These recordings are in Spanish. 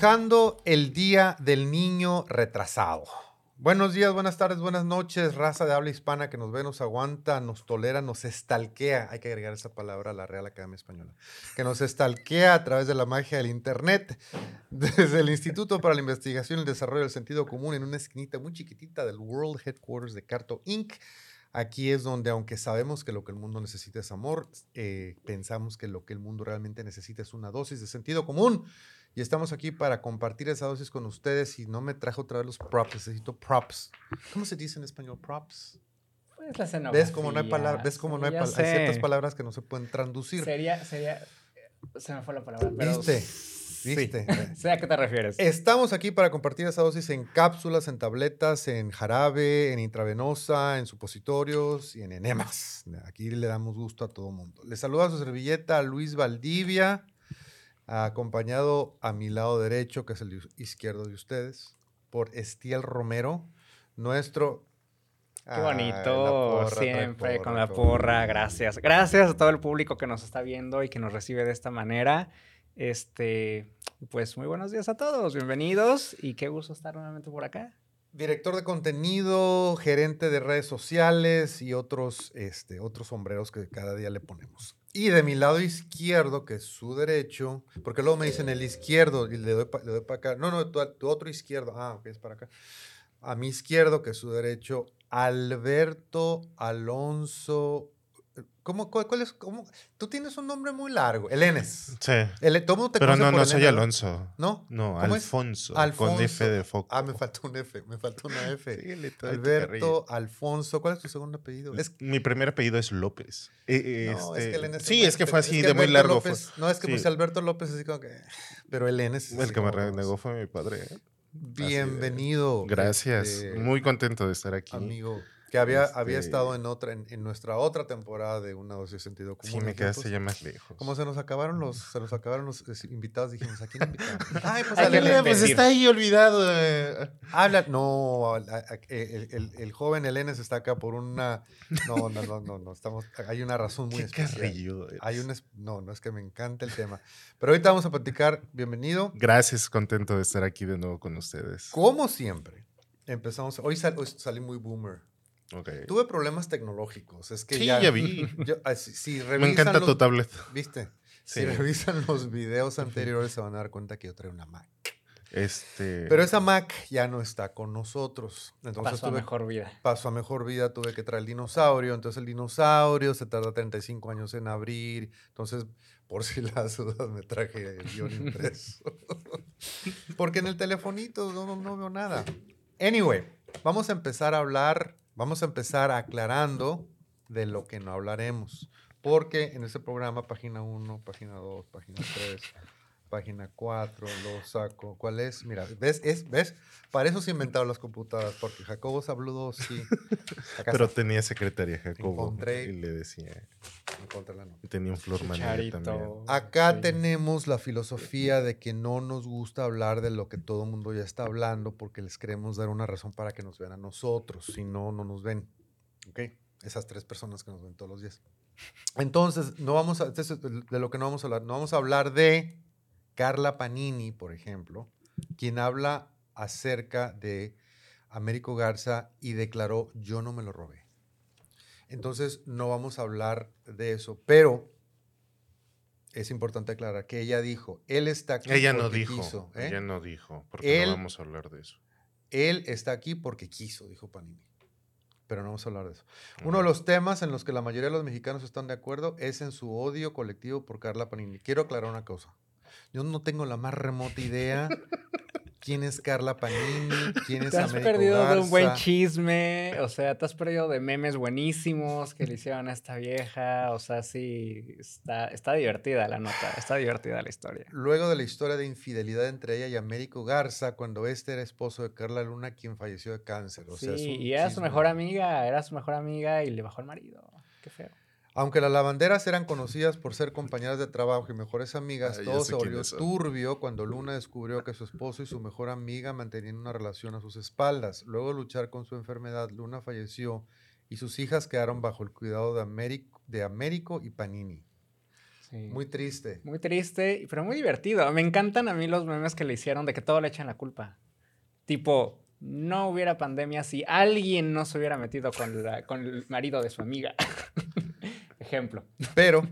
Festejando el Día del Niño Retrasado. Buenos días, buenas tardes, buenas noches, raza de habla hispana que nos ve, nos aguanta, nos tolera, nos estalquea. Hay que agregar esa palabra a la Real Academia Española. Que nos estalquea a través de la magia del Internet. Desde el Instituto para la Investigación y el Desarrollo del Sentido Común, en una esquinita muy chiquitita del World Headquarters de Carto Inc. Aquí es donde, aunque sabemos que lo que el mundo necesita es amor, eh, pensamos que lo que el mundo realmente necesita es una dosis de sentido común. Y estamos aquí para compartir esa dosis con ustedes. Y no me trajo otra vez los props, necesito props. ¿Cómo se dice en español props? Pues la escenografía. ¿Ves cómo no hay palabras? ¿Ves cómo no hay, pal- hay ciertas palabras que no se pueden traducir? Sería, sería, se me fue la palabra, pero... ¿Viste? Sí. ¿Viste? Sé a qué te refieres. Estamos aquí para compartir esa dosis en cápsulas, en tabletas, en jarabe, en intravenosa, en supositorios y en enemas. Aquí le damos gusto a todo mundo. Le saluda a su servilleta Luis Valdivia, acompañado a mi lado derecho, que es el izquierdo de ustedes, por Estiel Romero, nuestro... Qué Ay, bonito, porra, siempre con la porra, gracias. Gracias a todo el público que nos está viendo y que nos recibe de esta manera. Este, pues muy buenos días a todos, bienvenidos y qué gusto estar nuevamente por acá. Director de contenido, gerente de redes sociales y otros, este, otros sombreros que cada día le ponemos. Y de mi lado izquierdo, que es su derecho, porque luego me dicen el izquierdo y le doy para acá. No, no, tu, tu otro izquierdo. Ah, ok, es para acá. A mi izquierdo, que es su derecho, Alberto Alonso. ¿Cómo, cuál, cuál es? cómo? Tú tienes un nombre muy largo. El Enes. Sí. El, todo te Pero no, no soy. Alonso. ¿No? No. Alfonso, Alfonso. Con F de foco. Ah, me faltó un F. Me faltó una F. Síguele Alberto Alfonso. ¿Cuál es tu segundo apellido? Es Mi primer apellido es López. Eh, No, este, es que el Enes sí, es que fue así es que de muy largo. López- no, es que sí. puse Alberto López así como que. Pero el N es. El que me renegó fue mi padre. ¿eh? Bienvenido. Gracias. este, Muy contento de estar aquí. Amigo. Que había, había Este- estado en otra, en, en nuestra otra temporada de una dosis de sentido común. Sí, me quedaste ya más lejos. Como se nos acabaron los, se nos acabaron los invitados, dijimos, ¿a quién invitamos? Ay, pues Elena. repetir. pues está ahí olvidado. eh. Habla, no, a- a- el, el- el joven Elenes está acá por una, no, no, no, no, no, estamos, hay una razón muy Qué especial. carrilludo Hay eres. un, es- no, no es que me encanta el tema. Pero ahorita vamos a platicar, bienvenido. Gracias, contento de estar aquí de nuevo con ustedes. Como siempre, empezamos, hoy, sal- hoy salí muy boomer. Tuve problemas tecnológicos, es que Sí, ya... ya vi. yo- ah, si, Me encanta los- tu tablet. ¿Viste? Si revisan los videos anteriores se van a dar cuenta que yo traigo una Mac. Este. Pero esa Mac ya no está con nosotros. Entonces Pasó a mejor vida. pasó a mejor vida, tuve que traer el dinosaurio. Entonces el dinosaurio se tarda 35 años en abrir. Entonces, por si las dudas, me traje el guion impreso. Porque en el telefonito no, no, no veo nada. Anyway, vamos a empezar a hablar, vamos a empezar aclarando de lo que no hablaremos. Porque en este programa, página 1, página 2, página 3, página 4, lo saco. ¿Cuál es? Mira, ¿ves? Es, ¿ves? Para eso se inventaron las computadoras, porque Jacobo Sabludo sí. Pero tenía secretaria Jacobo. Encontré- Y le decía. Y Tenía un flor también. Acá Sí. tenemos la filosofía de que no nos gusta hablar de lo que todo el mundo ya está hablando porque les queremos dar una razón para que nos vean a nosotros, si no, no nos ven. ¿Ok? Esas tres personas que nos ven todos los días. Entonces, no vamos a, este es de lo que no vamos a hablar. No vamos a hablar de Carla Panini, por ejemplo, quien habla acerca de Américo Garza y declaró, yo no me lo robé. Entonces, no vamos a hablar de eso, pero es importante aclarar que ella dijo, él está aquí Ella no porque dijo. quiso, ¿eh? Ella no dijo. Porque Él- no vamos a hablar de eso. Él está aquí porque quiso, dijo Panini. Pero no vamos a hablar de eso. Uno de los temas en los que la mayoría de los mexicanos están de acuerdo es en su odio colectivo por Carla Panini. Quiero aclarar una cosa. Yo no tengo la más remota idea quién es Carla Panini, quién es Te has Américo perdido de un buen chisme, o sea, te has perdido de memes buenísimos que le hicieron a esta vieja, o sea, sí, está, está divertida la nota, está divertida la historia. Luego de la historia de infidelidad entre ella y Américo Garza, cuando este era esposo de Carla Luna, quien falleció de cáncer. O sí, sea, es un y era su mejor amiga, era su mejor amiga y le bajó el marido, qué feo. Aunque las lavanderas eran conocidas por ser compañeras de trabajo y mejores amigas, Ah, todo se volvió son. turbio cuando Luna descubrió que su esposo y su mejor amiga mantenían una relación a sus espaldas. Luego de luchar con su enfermedad, Luna falleció y sus hijas quedaron bajo el cuidado de Américo, de Américo y Panini. Muy triste. Muy triste, pero muy divertido. Me encantan a mí los memes que le hicieron de que todo le echan la culpa. Tipo, no hubiera pandemia si alguien no se hubiera metido con, con el marido de su amiga. Ejemplo. Pero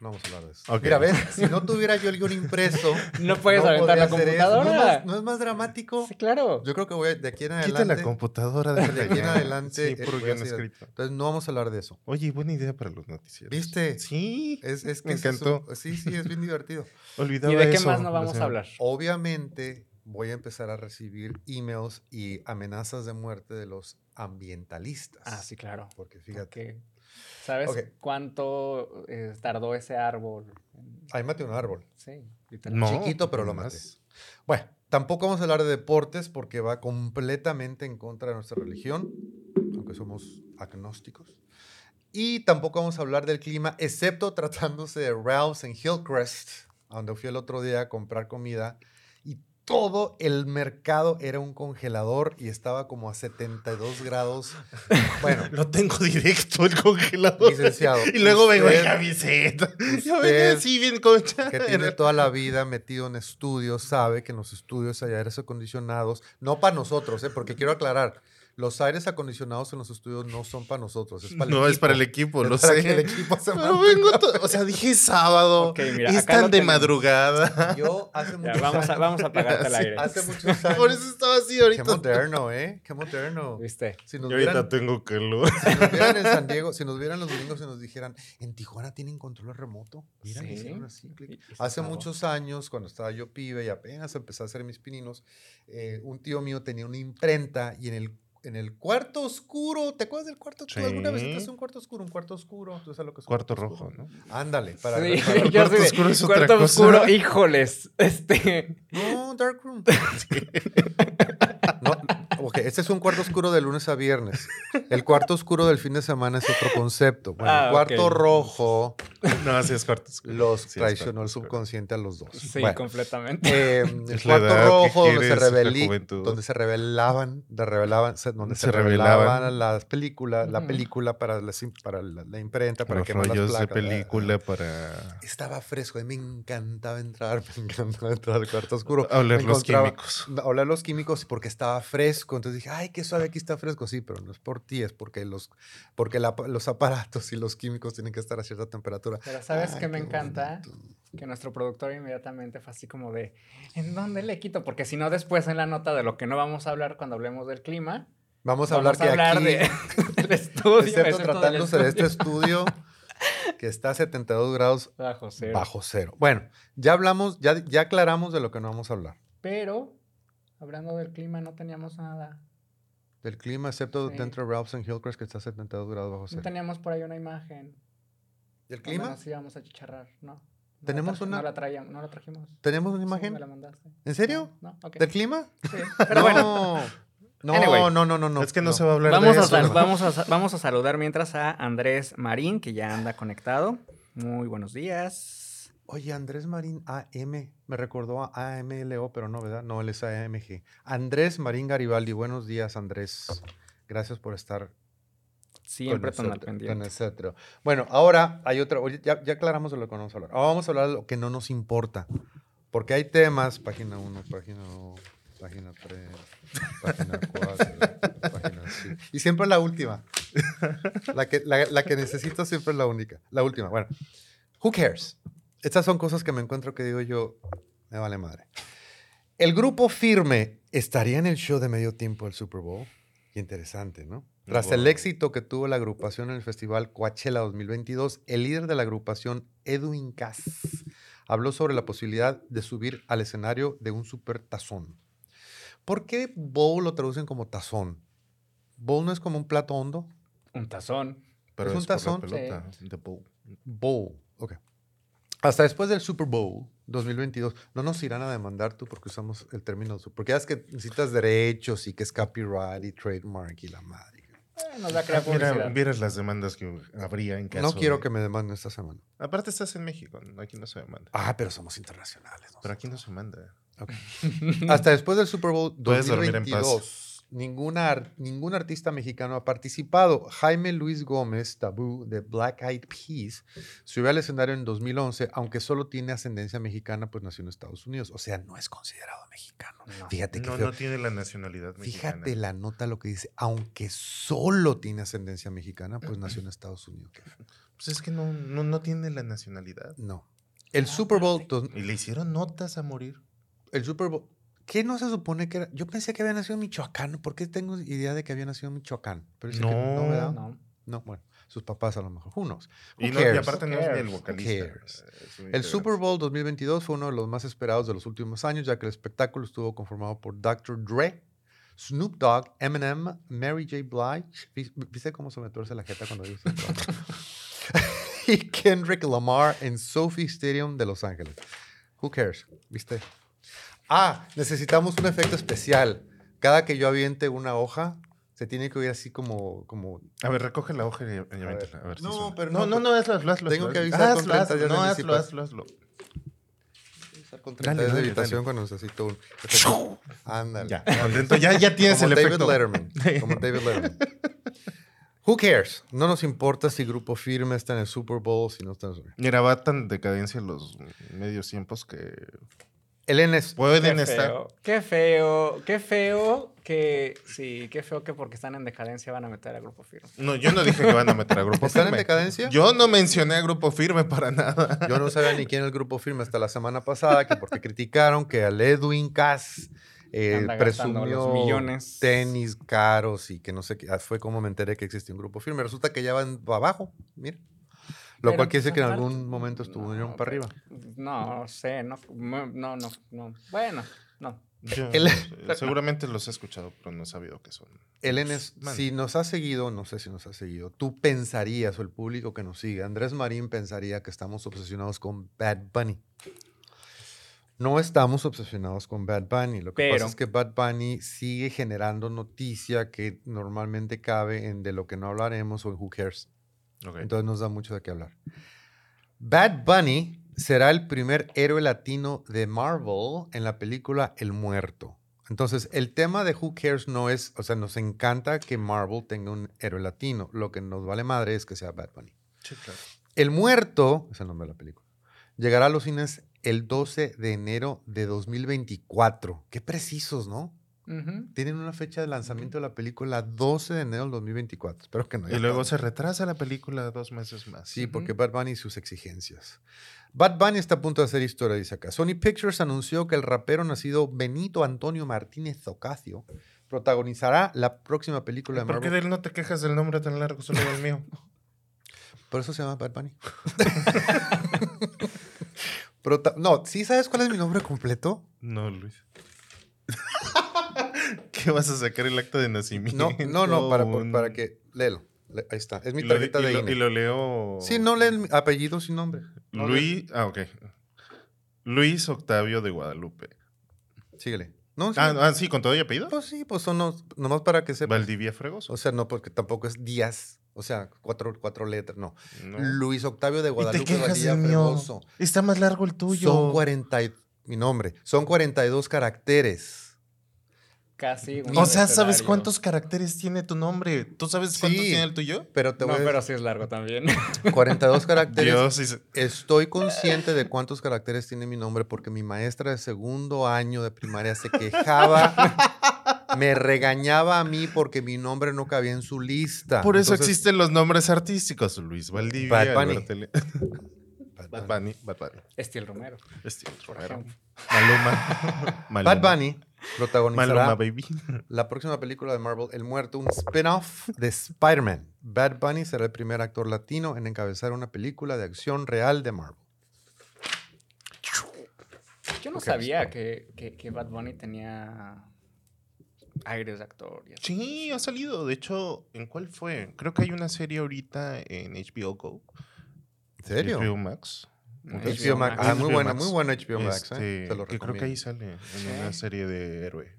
no vamos a hablar de eso. Mira, ves, si no tuviera yo el guion impreso. No puedes aventar la computadora. ¿No, es más dramático? Sí, claro. Yo creo que voy de aquí en adelante. Quita la computadora. De aquí en adelante. Sí, puro guion escrito. Entonces no vamos a hablar de eso. Oye, buena idea para los noticieros. ¿Viste? Sí. Es, es que Me encantó. sí, sí, es bien divertido. Olvidaba ¿Y de qué eso, más no vamos a hablar? Obviamente voy a empezar a recibir emails y amenazas de muerte de los ambientalistas. Ah, sí, claro. Porque fíjate. ¿Sabes cuánto eh, tardó ese árbol? Ahí maté un árbol. Sí, Chiquito, pero lo maté. Bueno, tampoco vamos a hablar de deportes porque va completamente en contra de nuestra religión, aunque somos agnósticos. Y tampoco vamos a hablar del clima, excepto tratándose de Ralph's en Hillcrest, donde fui el otro día a comprar comida todo el mercado era un congelador y estaba como a 72 grados. Bueno, lo tengo directo el congelador. Licenciado. Y luego vengo a camiseta. Yo vengo así bien concha. Que tiene toda la vida metido en estudios, sabe que en los estudios hay aires acondicionados, no para nosotros, ¿eh? porque quiero aclarar, los aires acondicionados en los estudios no son para nosotros, es para no, el es para el equipo, lo para sé. Que el equipo se Pero vengo o sea, dije sábado. Okay, mira, y están de madrugada. Yo hace muchos vamos A, vamos a apagarte el aire. Hace muchos años. Por eso estaba así ahorita. Qué moderno, ¿eh? Qué moderno. ¿Viste? Si nos Yo vieran, ahorita tengo calor. Si nos vieran en San Diego, si nos vieran los domingos y nos dijeran, en Tijuana tienen control remoto. Mira, sí. así. Hace muchos años, cuando estaba yo pibe y apenas empecé a hacer mis pininos, eh, un tío mío tenía una imprenta y en el en el cuarto oscuro. ¿Te acuerdas del cuarto oscuro? ¿Alguna vez entraste un cuarto oscuro? Un cuarto oscuro. ¿Tú sabes lo que es cuarto, rojo, ¿no? Ándale. Para, sí, para, el cuarto oscuro es otra cuarto oscuro, híjoles. Este. No, Dark Room. no, ok, este es un cuarto oscuro de lunes a viernes. El cuarto oscuro del fin de semana es otro concepto. Bueno, el ah, cuarto rojo. No, así es cuarto oscuro. Los traicionó el subconsciente a los dos. Sí, completamente. Em, el cuarto rojo donde se, donde se revelaban, de revelaban, donde se, revelaban, las películas, la película para la, para la, imprenta, para Los quemar las placas. de película para... Estaba fresco, a mí me encantaba entrar, me encantaba entrar al cuarto oscuro. A oler los químicos. A oler los químicos porque estaba fresco. Entonces dije, ay, qué suave, aquí está fresco. Sí, pero no es por ti, es porque los, porque los aparatos y los químicos tienen que estar a cierta temperatura. Pero ¿sabes qué me encanta? Que nuestro productor inmediatamente fue así como de, ¿en dónde le quito? Porque si no, después en la nota de lo que no vamos a hablar cuando hablemos del clima, Vamos a hablar, que hablar aquí, de, del estudio. Excepto, tratándose de este estudio que está a 72 grados bajo cero. bajo cero. Bueno, ya hablamos, ya, ya aclaramos de lo que no vamos a hablar. Pero, hablando del clima, no teníamos nada. Del clima, excepto dentro de Ralph's en Hillcrest, que está a 72 grados bajo cero. No teníamos por ahí una imagen. ¿Del clima? Nos íbamos a chicharrar, ¿no? ¿Tenemos una? No la, traíamos, no la trajimos. ¿Tenemos una imagen? Sí, me la mandaste. ¿En serio? No, okay. ¿Del clima? Sí, pero bueno. No, no, no, no, no. Es que no, se va a hablar vamos de a eso. vamos, a, vamos a saludar mientras a Andrés Marín, que ya anda conectado. Muy buenos días. Oye, Andrés Marín AM, me recordó a AMLO, pero no, ¿verdad? No, él es AMG. Andrés Marín Garibaldi, buenos días, Andrés. Gracias por estar Siempre tan al pendiente. Etcétera. Bueno, ahora hay otra. Oye, ya, ya aclaramos de lo que vamos a hablar. Ahora vamos a hablar de lo que no nos importa. Porque hay temas, página 1, página 2, página 3, página 4, página 5. Y siempre la última. La que, la, la que necesito siempre es la única. La última. Bueno, who cares? Estas son cosas que me encuentro que digo yo, me vale madre. El grupo firme estaría en el show de medio tiempo del Super Bowl. Qué interesante, ¿no? Tras el éxito que tuvo la agrupación en el festival Coachella 2022, el líder de la agrupación, Edwin Cass, habló sobre la posibilidad de subir al escenario de un super tazón. ¿Por qué bowl lo traducen como tazón? ¿Bowl no es como un plato hondo? Un tazón. Pero es, un tazón. Pelota, bowl. Bowl, ok. Hasta después del Super Bowl 2022, no nos irán a demandar tú porque usamos el término, porque ya es que necesitas derechos y que es copyright y trademark y la madre. Eh, nos va a crear Mira, vieras las demandas que habría en caso No quiero que me demanden esta semana. Aparte estás en México, aquí no se demanda. Ah, pero somos internacionales. pero aquí no se manda. Okay. Hasta después del Super Bowl 2022, Ninguna, ningún artista mexicano ha participado. Jaime Luis Gómez, Tabú, de Black Eyed Peas, subió al escenario en 2011, aunque solo tiene ascendencia mexicana, pues nació en Estados Unidos. O sea, no es considerado mexicano. Fíjate que no, no tiene la nacionalidad mexicana. Fíjate la nota lo que dice, aunque solo tiene ascendencia mexicana, pues nació en Estados Unidos. Pues es que no, no, no tiene la nacionalidad. No. El Super Bowl... Y le hicieron notas a morir. El Super Bowl... ¿Qué no se supone que era? Yo pensé que había nacido en Michoacán. ¿Por qué tengo idea de que había nacido en Michoacán? Pero no, que no, ¿verdad? no. No, bueno, sus papás a lo mejor. Who knows? y, no, y, aparte no es ni el vocalista. El Super Bowl 2022 fue uno de los más esperados de los últimos años, ya que el espectáculo estuvo conformado por Dr. Dre, Snoop Dogg, Eminem, Mary J. Blige. ¿Viste cómo se me tuerce la jeta cuando dice Y Kendrick Lamar en Sophie Stadium de Los Ángeles. Who cares? ¿Viste? Ah, necesitamos un efecto especial. Cada que yo aviente una hoja, se tiene que oír así como. como... A ver, recoge la hoja y, aviéntala. A ver, no, pero no. No, no, no, hazlo, hazlo. Tengo que avisar con 30 días No, hazlo, hazlo, hazlo. Con 30 días de habitación cuando necesito un. Ándale. Ya, ya, ya tienes como el David efecto. Letterman. Como David Letterman. Who cares? No nos importa si Grupo Firme está en el Super Bowl, si no está en el Mira, va tan decadencia en los medios tiempos que el NS. Pueden qué estar. Feo, qué feo, qué feo que. Sí, qué feo que porque están en decadencia van a meter a Grupo Firme. No, yo no dije que van a meter a Grupo ¿Están Firme. en decadencia? Yo no mencioné a Grupo Firme para nada. Yo no sabía ni quién era el Grupo Firme hasta la semana pasada, que porque criticaron que al Edwin Cass eh, presumió los millones. tenis caros y que no sé qué. ah, Fue como me enteré que existía un Grupo Firme. Resulta que ya van abajo. Mira. Lo Pero, cual quiere decir pues, que en algún momento estuvo No, no, para arriba. No sé, no, no, no, no. Bueno, no. Yo, El- eh, seguramente los he escuchado, pero no he sabido qué son. El NS, Man. si nos has seguido, no sé si nos has seguido, tú pensarías, o el público que nos sigue, Andrés Marín pensaría que estamos obsesionados con Bad Bunny. No estamos obsesionados con Bad Bunny. Lo que Pero- pasa es que Bad Bunny sigue generando noticia que normalmente cabe en de lo que no hablaremos o en Who Cares. Entonces nos da mucho de qué hablar. Bad Bunny será el primer héroe latino de Marvel en la película El Muerto. Entonces, el tema de Who Cares no es, o sea, nos encanta que Marvel tenga un héroe latino. Lo que nos vale madre es que sea Bad Bunny. Sí, claro. El Muerto, es el nombre de la película, llegará a los cines el 12 de enero de 2024. Qué precisos, ¿no? Ujú. Tienen una fecha de lanzamiento de la película 12 de enero del 2024. Espero que no. Y haya luego todo. se retrasa la película dos meses más. Sí, porque Ujú. Bad Bunny y sus exigencias. Bad Bunny está a punto de hacer historia, dice acá. Sony Pictures anunció que el rapero nacido Benito Antonio Martínez Ocasio protagonizará la próxima película de ¿Por qué de Marvel. él no te quejas del nombre tan largo, solo del mío? Por eso se llama Bad Bunny. Prota- no, ¿sí sabes cuál es mi nombre completo? No, Luis. ¿Qué vas a sacar el acta de nacimiento? No, no, no, para, Un- para que... Léelo. Ahí está. Es mi lo, tarjeta de INE. y lo leo. Sí, no lee el apellido sin nombre. No Luis. Ah, ok. Luis Octavio de Guadalupe. Síguele. No, sí. Ah, ah, sí, con todo y apellido. Pues sí, pues son los- nomás para que sepas. Valdivia Fregoso. O sea, no, porque tampoco es Díaz. O sea, cuatro, cuatro letras, no. No. Luis Octavio de y te Guadalupe Valdivia. Fregoso. Está más largo el tuyo. Son 40 y- mi nombre. Son 42 caracteres. Casi. un O sea, ¿sabes cuántos caracteres tiene tu nombre? ¿Tú sabes cuántos Sí. tiene el tuyo? Pero te No, voy a pero sí es largo también. 42 caracteres. Sí Estoy consciente de cuántos caracteres tiene mi nombre porque mi maestra de segundo año de primaria se quejaba, me regañaba a mí porque mi nombre no cabía en su lista. Por eso Entonces, existen los nombres artísticos. Luis Valdivia. Bad Bunny. Bad Bunny. Bad Bunny. Estil Romero. Por Romero. ejemplo. Maluma. Bad Bunny protagonizará Maluma, baby. la próxima película de Marvel, El Muerto, un spin-off de Spider-Man. Bad Bunny será el primer actor latino en encabezar una película de acción real de Marvel. Yo no sabía que, que, que Bad Bunny tenía aires de actor. y. Sí, ha salido. De hecho, ¿en cuál fue? Creo que hay una serie ahorita en HBO Go. ¿En serio? HBO Max. HBO Max. Ah, Ah, muy Max. muy buena HBO Max. Este, ¿eh? Se lo que creo que ahí sale en una serie de héroe.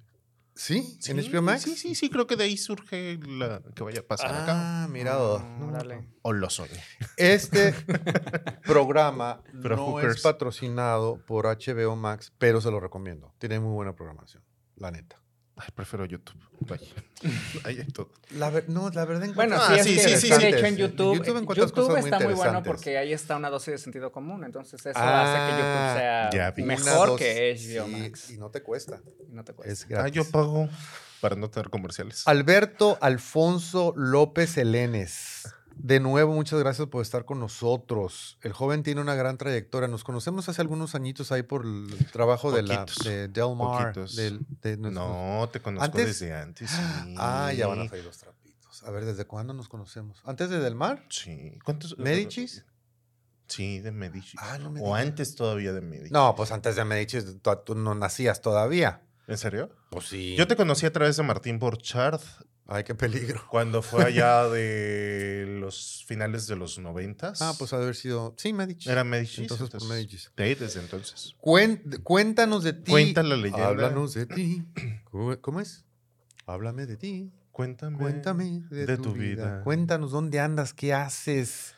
¿Sí? ¿En Sí, HBO Max? Sí, sí, sí, creo que de ahí surge la que vaya a pasar acá. Ah, mirado. No. O lo soy. Este programa Pero no hookers. es patrocinado por HBO Max, pero se lo recomiendo. Tiene muy buena programación, la neta. Ay, prefiero YouTube. Vaya. Ahí hay todo. La ver- no, la verdad Bueno, Ah, sí, es sí, que sí, sí, sí, de sí. hecho en YouTube, En YouTube YouTube, cosas está muy bueno porque ahí está una dosis de sentido común, entonces eso Ah, hace que YouTube sea mejor dos, que HBO Max. y no te cuesta. No te cuesta. Es Ah, gratis. yo pago para no tener comerciales. Alberto Alfonso López Elenes. De nuevo, muchas gracias por estar con nosotros. El joven tiene una gran trayectoria. Nos conocemos hace algunos añitos ahí por el trabajo de, la, de Del Mar. de No, te conozco ¿Antes? desde antes. sí. Ah, ya van a salir los trapitos. A ver, ¿desde cuándo nos conocemos? ¿Antes de Del Mar? Sí. ¿Cuántos? ¿Medicis? Sí, de Medici. Ah, no me o antes todavía de Medici. No, pues antes de Medici tú, tú no nacías todavía. ¿En serio? Pues sí. Yo te conocí a través de Martín Borchardt Ay, qué peligro. cuando fue allá de los finales de los noventas. Ah, pues ha de haber sido. Sí, Medici. Era Medici. Entonces, por Medici. De ahí desde entonces. Cuéntanos de ti. Cuenta la leyenda. Háblanos de ti. ¿Cómo, es? Háblame de ti. Cuéntame. Cuéntame de, de tu, tu vida. vida. Cuéntanos dónde andas, qué haces.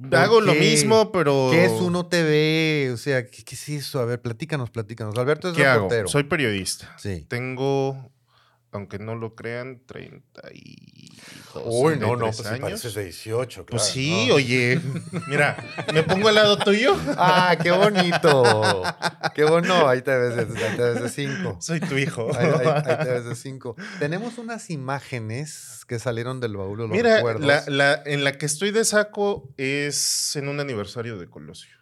¿Por Hago lo qué? mismo, pero. ¿Qué es uno TV? O sea, ¿qué, qué es eso? A ver, platícanos, platícanos. Alberto es ¿Qué hago? reportero. Soy periodista. Sí. Tengo, aunque no lo crean, 32 Uy, no, no, 33 pues si pareces de 18, claro. Pues sí, ¿no? oye. Mira, me pongo al lado tuyo. Ah, qué bonito. qué bueno. Ahí te ves de, ahí te ves de cinco. Soy tu hijo. Ahí, ahí- ahí te ves de cinco. Tenemos unas imágenes que salieron del baúl Mira, recuerdos. la, la- en la que estoy de saco es en un aniversario de Colosio.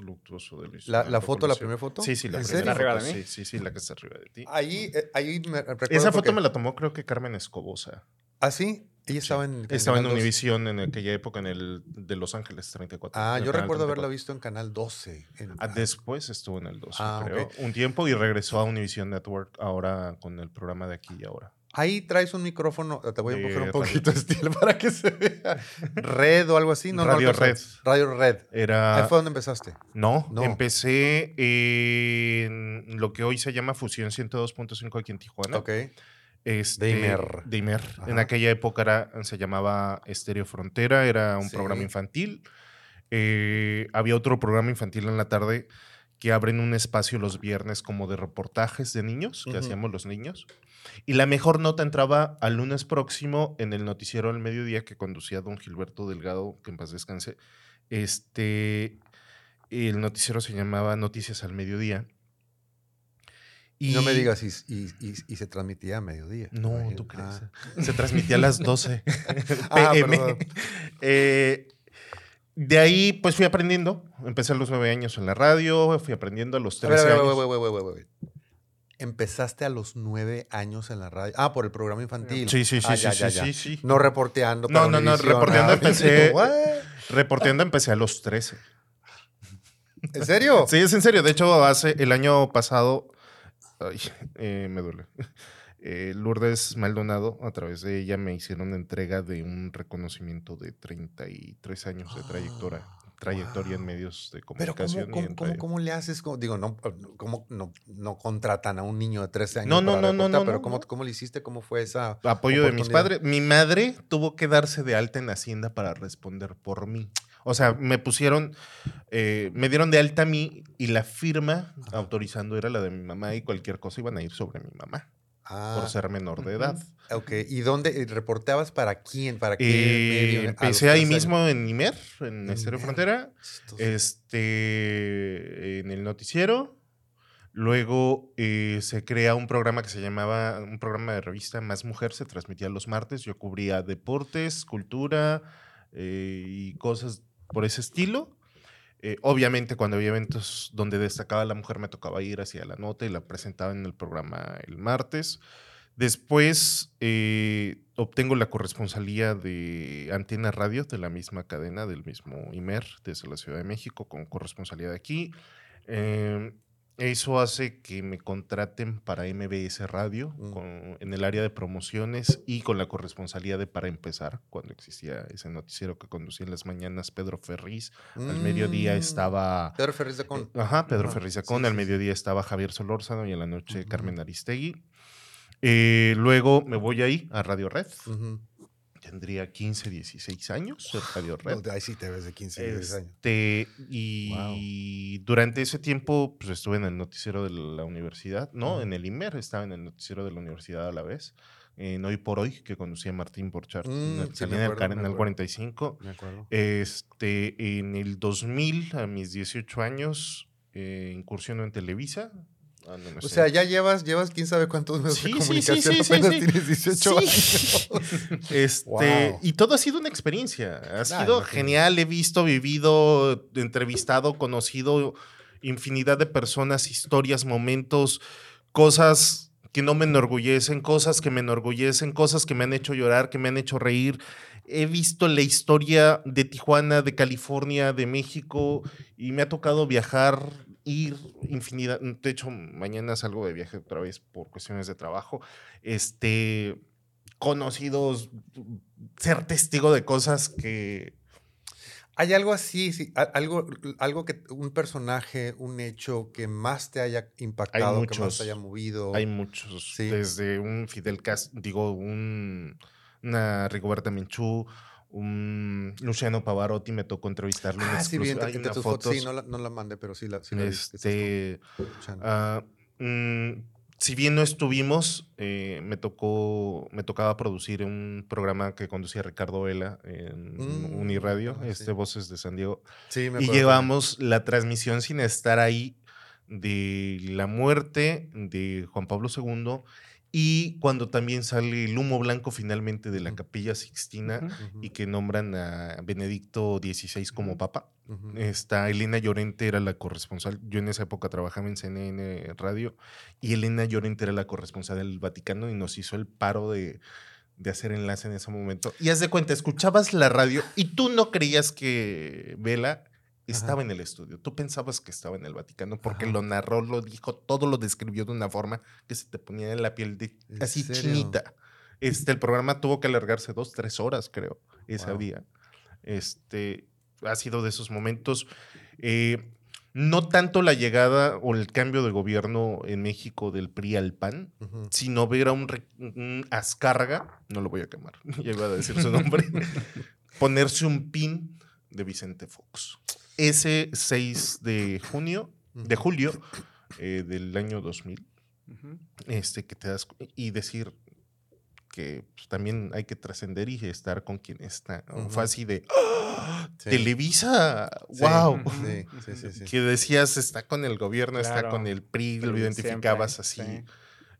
Luctuoso del ¿La, foto, la primera foto? Sí, sí, la ¿En primera serio? ¿Arriba de foto, mí? Sí, sí, sí, la que está arriba de ti. Ahí, eh, ahí me recuerdo Esa foto porque- me la tomó creo que Carmen Escobosa. ¿Ah, sí? Ella estaba en... Estaba en Canal 12. Univisión en aquella época en el de Los Ángeles 34. Ah, en yo recuerdo haberla 34. visto en Canal 12. en- Ah, Después estuvo en el 12, Ah, creo. Un tiempo y regresó a Univision Network ahora con el programa de aquí y ahora. Ahí traes un micrófono, te voy a De empujar un radio. poquito de estilo para que se vea. Red o algo así, ¿no? no Radio alcanzó. Red. Radio Red. Era. Ahí fue donde empezaste. No, No. empecé en lo que hoy se llama Fusión 102.5 aquí en Tijuana. Ok. Este, Daimer. Daimer. En aquella época era- se llamaba Estéreo Frontera, era un Sí. programa infantil. Eh, había otro programa infantil en la tarde que abren un espacio los viernes como de reportajes de niños, que hacíamos los niños. Y la mejor nota entraba al lunes próximo en el noticiero al mediodía que conducía don Gilberto Delgado, que en paz descanse. Este, el noticiero se llamaba Noticias al Mediodía. Y No me digas, y, y- y- y se transmitía a mediodía. No, imagino. tú crees. Ah. Se transmitía a las 12 Ah, PM. Eh, de ahí, pues fui aprendiendo. Empecé a los nueve años en la radio, fui aprendiendo a los A ver, a 13 ver, años. Empezaste a los nueve años en la radio. Ah, por el programa infantil. Sí, sí, sí, Ah, sí, ya, sí, ya, sí, ya. sí. No reporteando. No, para no, no, reporteando ah. empecé-. Reporteando empecé a los 13. ¿En serio? Sí, es en serio. De hecho, hace el año pasado, ay, eh, me duele. Eh, Lourdes Maldonado, a través de ella me hicieron entrega de un reconocimiento de 33 años de trayectoria, trayectoria en medios de Ah, Pero ¿cómo, comunicación. cómo, cómo- le haces? ¿Cómo- digo, no, ¿cómo no, no contratan a un niño de 13 años No, no, para no, no, reportar, no, pero ¿cómo. ¿cómo le hiciste? ¿Cómo fue esa apoyo de mis padres. Mi madre tuvo que darse de alta en Hacienda para responder por mí. O sea, me pusieron, eh, me dieron de alta a mí y la firma Ajá. autorizando era la de mi mamá y cualquier cosa iban a ir sobre mi mamá Ah, por ser menor de edad. ok. ¿Y dónde y reporteabas para quién? ¿Para qué Eh, medio? Empecé ahí 13 años. mismo en Imer, en Estéreo. Frontera, este, en el noticiero. Luego eh, se crea un programa que se llamaba, un programa de revista Más Mujer, se transmitía los martes. Yo cubría deportes, cultura eh, y cosas por ese estilo. Eh, obviamente cuando había eventos donde destacaba la mujer me tocaba ir hacia la nota y la presentaba en el programa el martes. Después eh, obtengo la corresponsalía de Antena Radio de la misma cadena, del mismo IMER, desde la Ciudad de México, con corresponsalía de aquí. Eh, eso hace que me contraten para MBS Radio Mm. con- en el área de promociones y con la corresponsalía de Para Empezar, cuando existía ese noticiero que conducía en las mañanas Pedro Ferriz. Al mediodía Mm. estaba... Pedro Ferriz de Con. Ajá, Pedro Ajá, Ferrizacón. sí, al sí, sí. mediodía estaba Javier Solórzano y en la noche. Carmen Aristegui. Eh, luego me voy ahí a Radio Red. Tendría 15, 16 años Radio Red. No, ahí sí te ves de 15, 16 años. Este, y durante ese tiempo pues, estuve en el noticiero de la universidad, no, Ujú. en el IMER, estaba en el noticiero de la universidad a la vez. En Hoy por Hoy, que conducía Martín Borchardt, Mm, sí, en el acuerdo, me Canal acuerdo. 45. Me acuerdo. Este, en el 2000, a mis 18 años, eh, incursiono en Televisa. Ah, no, O sé. sea, ya llevas, llevas quién sabe cuántos medios Sí, de comunicación, sí, sí, apenas sí. tienes 18 Sí. años. Este, Wow. Y todo ha sido una experiencia. Ha sido genial. He visto, vivido, entrevistado, conocido infinidad de personas, historias, momentos, cosas que no me enorgullecen, cosas que me enorgullecen, cosas que me han hecho llorar, que me han hecho reír. He visto la historia de Tijuana, de California, de México y me ha tocado viajar, ir infinidad. De hecho, mañana salgo de viaje otra vez por cuestiones de trabajo. Este, conocidos, ser testigo de cosas que ¿Hay algo así, sí, algo, algo que, un personaje, un hecho que más te haya impactado, que más te haya movido? hay muchos, Sí. desde un Fidel Castro, digo, un, una Rigoberta Menchú, un Luciano Pavarotti, me tocó entrevistarlo. en Ah, sí, bien, te unas tus fotos. Sí, no la, no la mandé, pero sí la, sí la este, ah, mm, si bien no estuvimos, eh, me tocó, me tocaba producir un programa que conducía Ricardo Vela en Mm, Uniradio, ah, este sí. Voces de San Diego. Sí, me Y llevamos la transmisión sin estar ahí de la muerte de Juan Pablo II y cuando también sale el humo blanco finalmente de la. Capilla Sixtina también. Ujú, y que nombran a Benedicto XVI como papa. Está Elena Llorente era la corresponsal. Yo en esa época trabajaba en CNN Radio y Elena Llorente era la corresponsal del Vaticano y nos hizo el paro de, de hacer enlace en ese momento. Y haz de cuenta, escuchabas la radio y tú no creías que Vela estaba en el estudio. Tú pensabas que estaba en el Vaticano porque Ajá. lo narró, lo dijo, todo lo describió de una forma que se te ponía en la piel de, ¿En así serio? chinita. Este, el programa tuvo que alargarse dos, tres horas, creo, ese Wow. día. Este, ha sido de esos momentos. eh, no tanto la llegada o el cambio de gobierno en México del PRI al PAN, sino ver a un, un Azcárraga, no lo voy a quemar, ya iba a decir su nombre, ponerse un pin de Vicente Fox. Ese 6 de junio, de julio eh, del año 2000, Ujú. este, que te das y decir que pues, también hay que trascender y estar con quien está. ¿no? Ujú. Fue así de ¡Ah! Sí. Televisa, Sí, wow. Sí. Que decías está con el gobierno, está Claro. con el PRI, lo Siempre, identificabas así.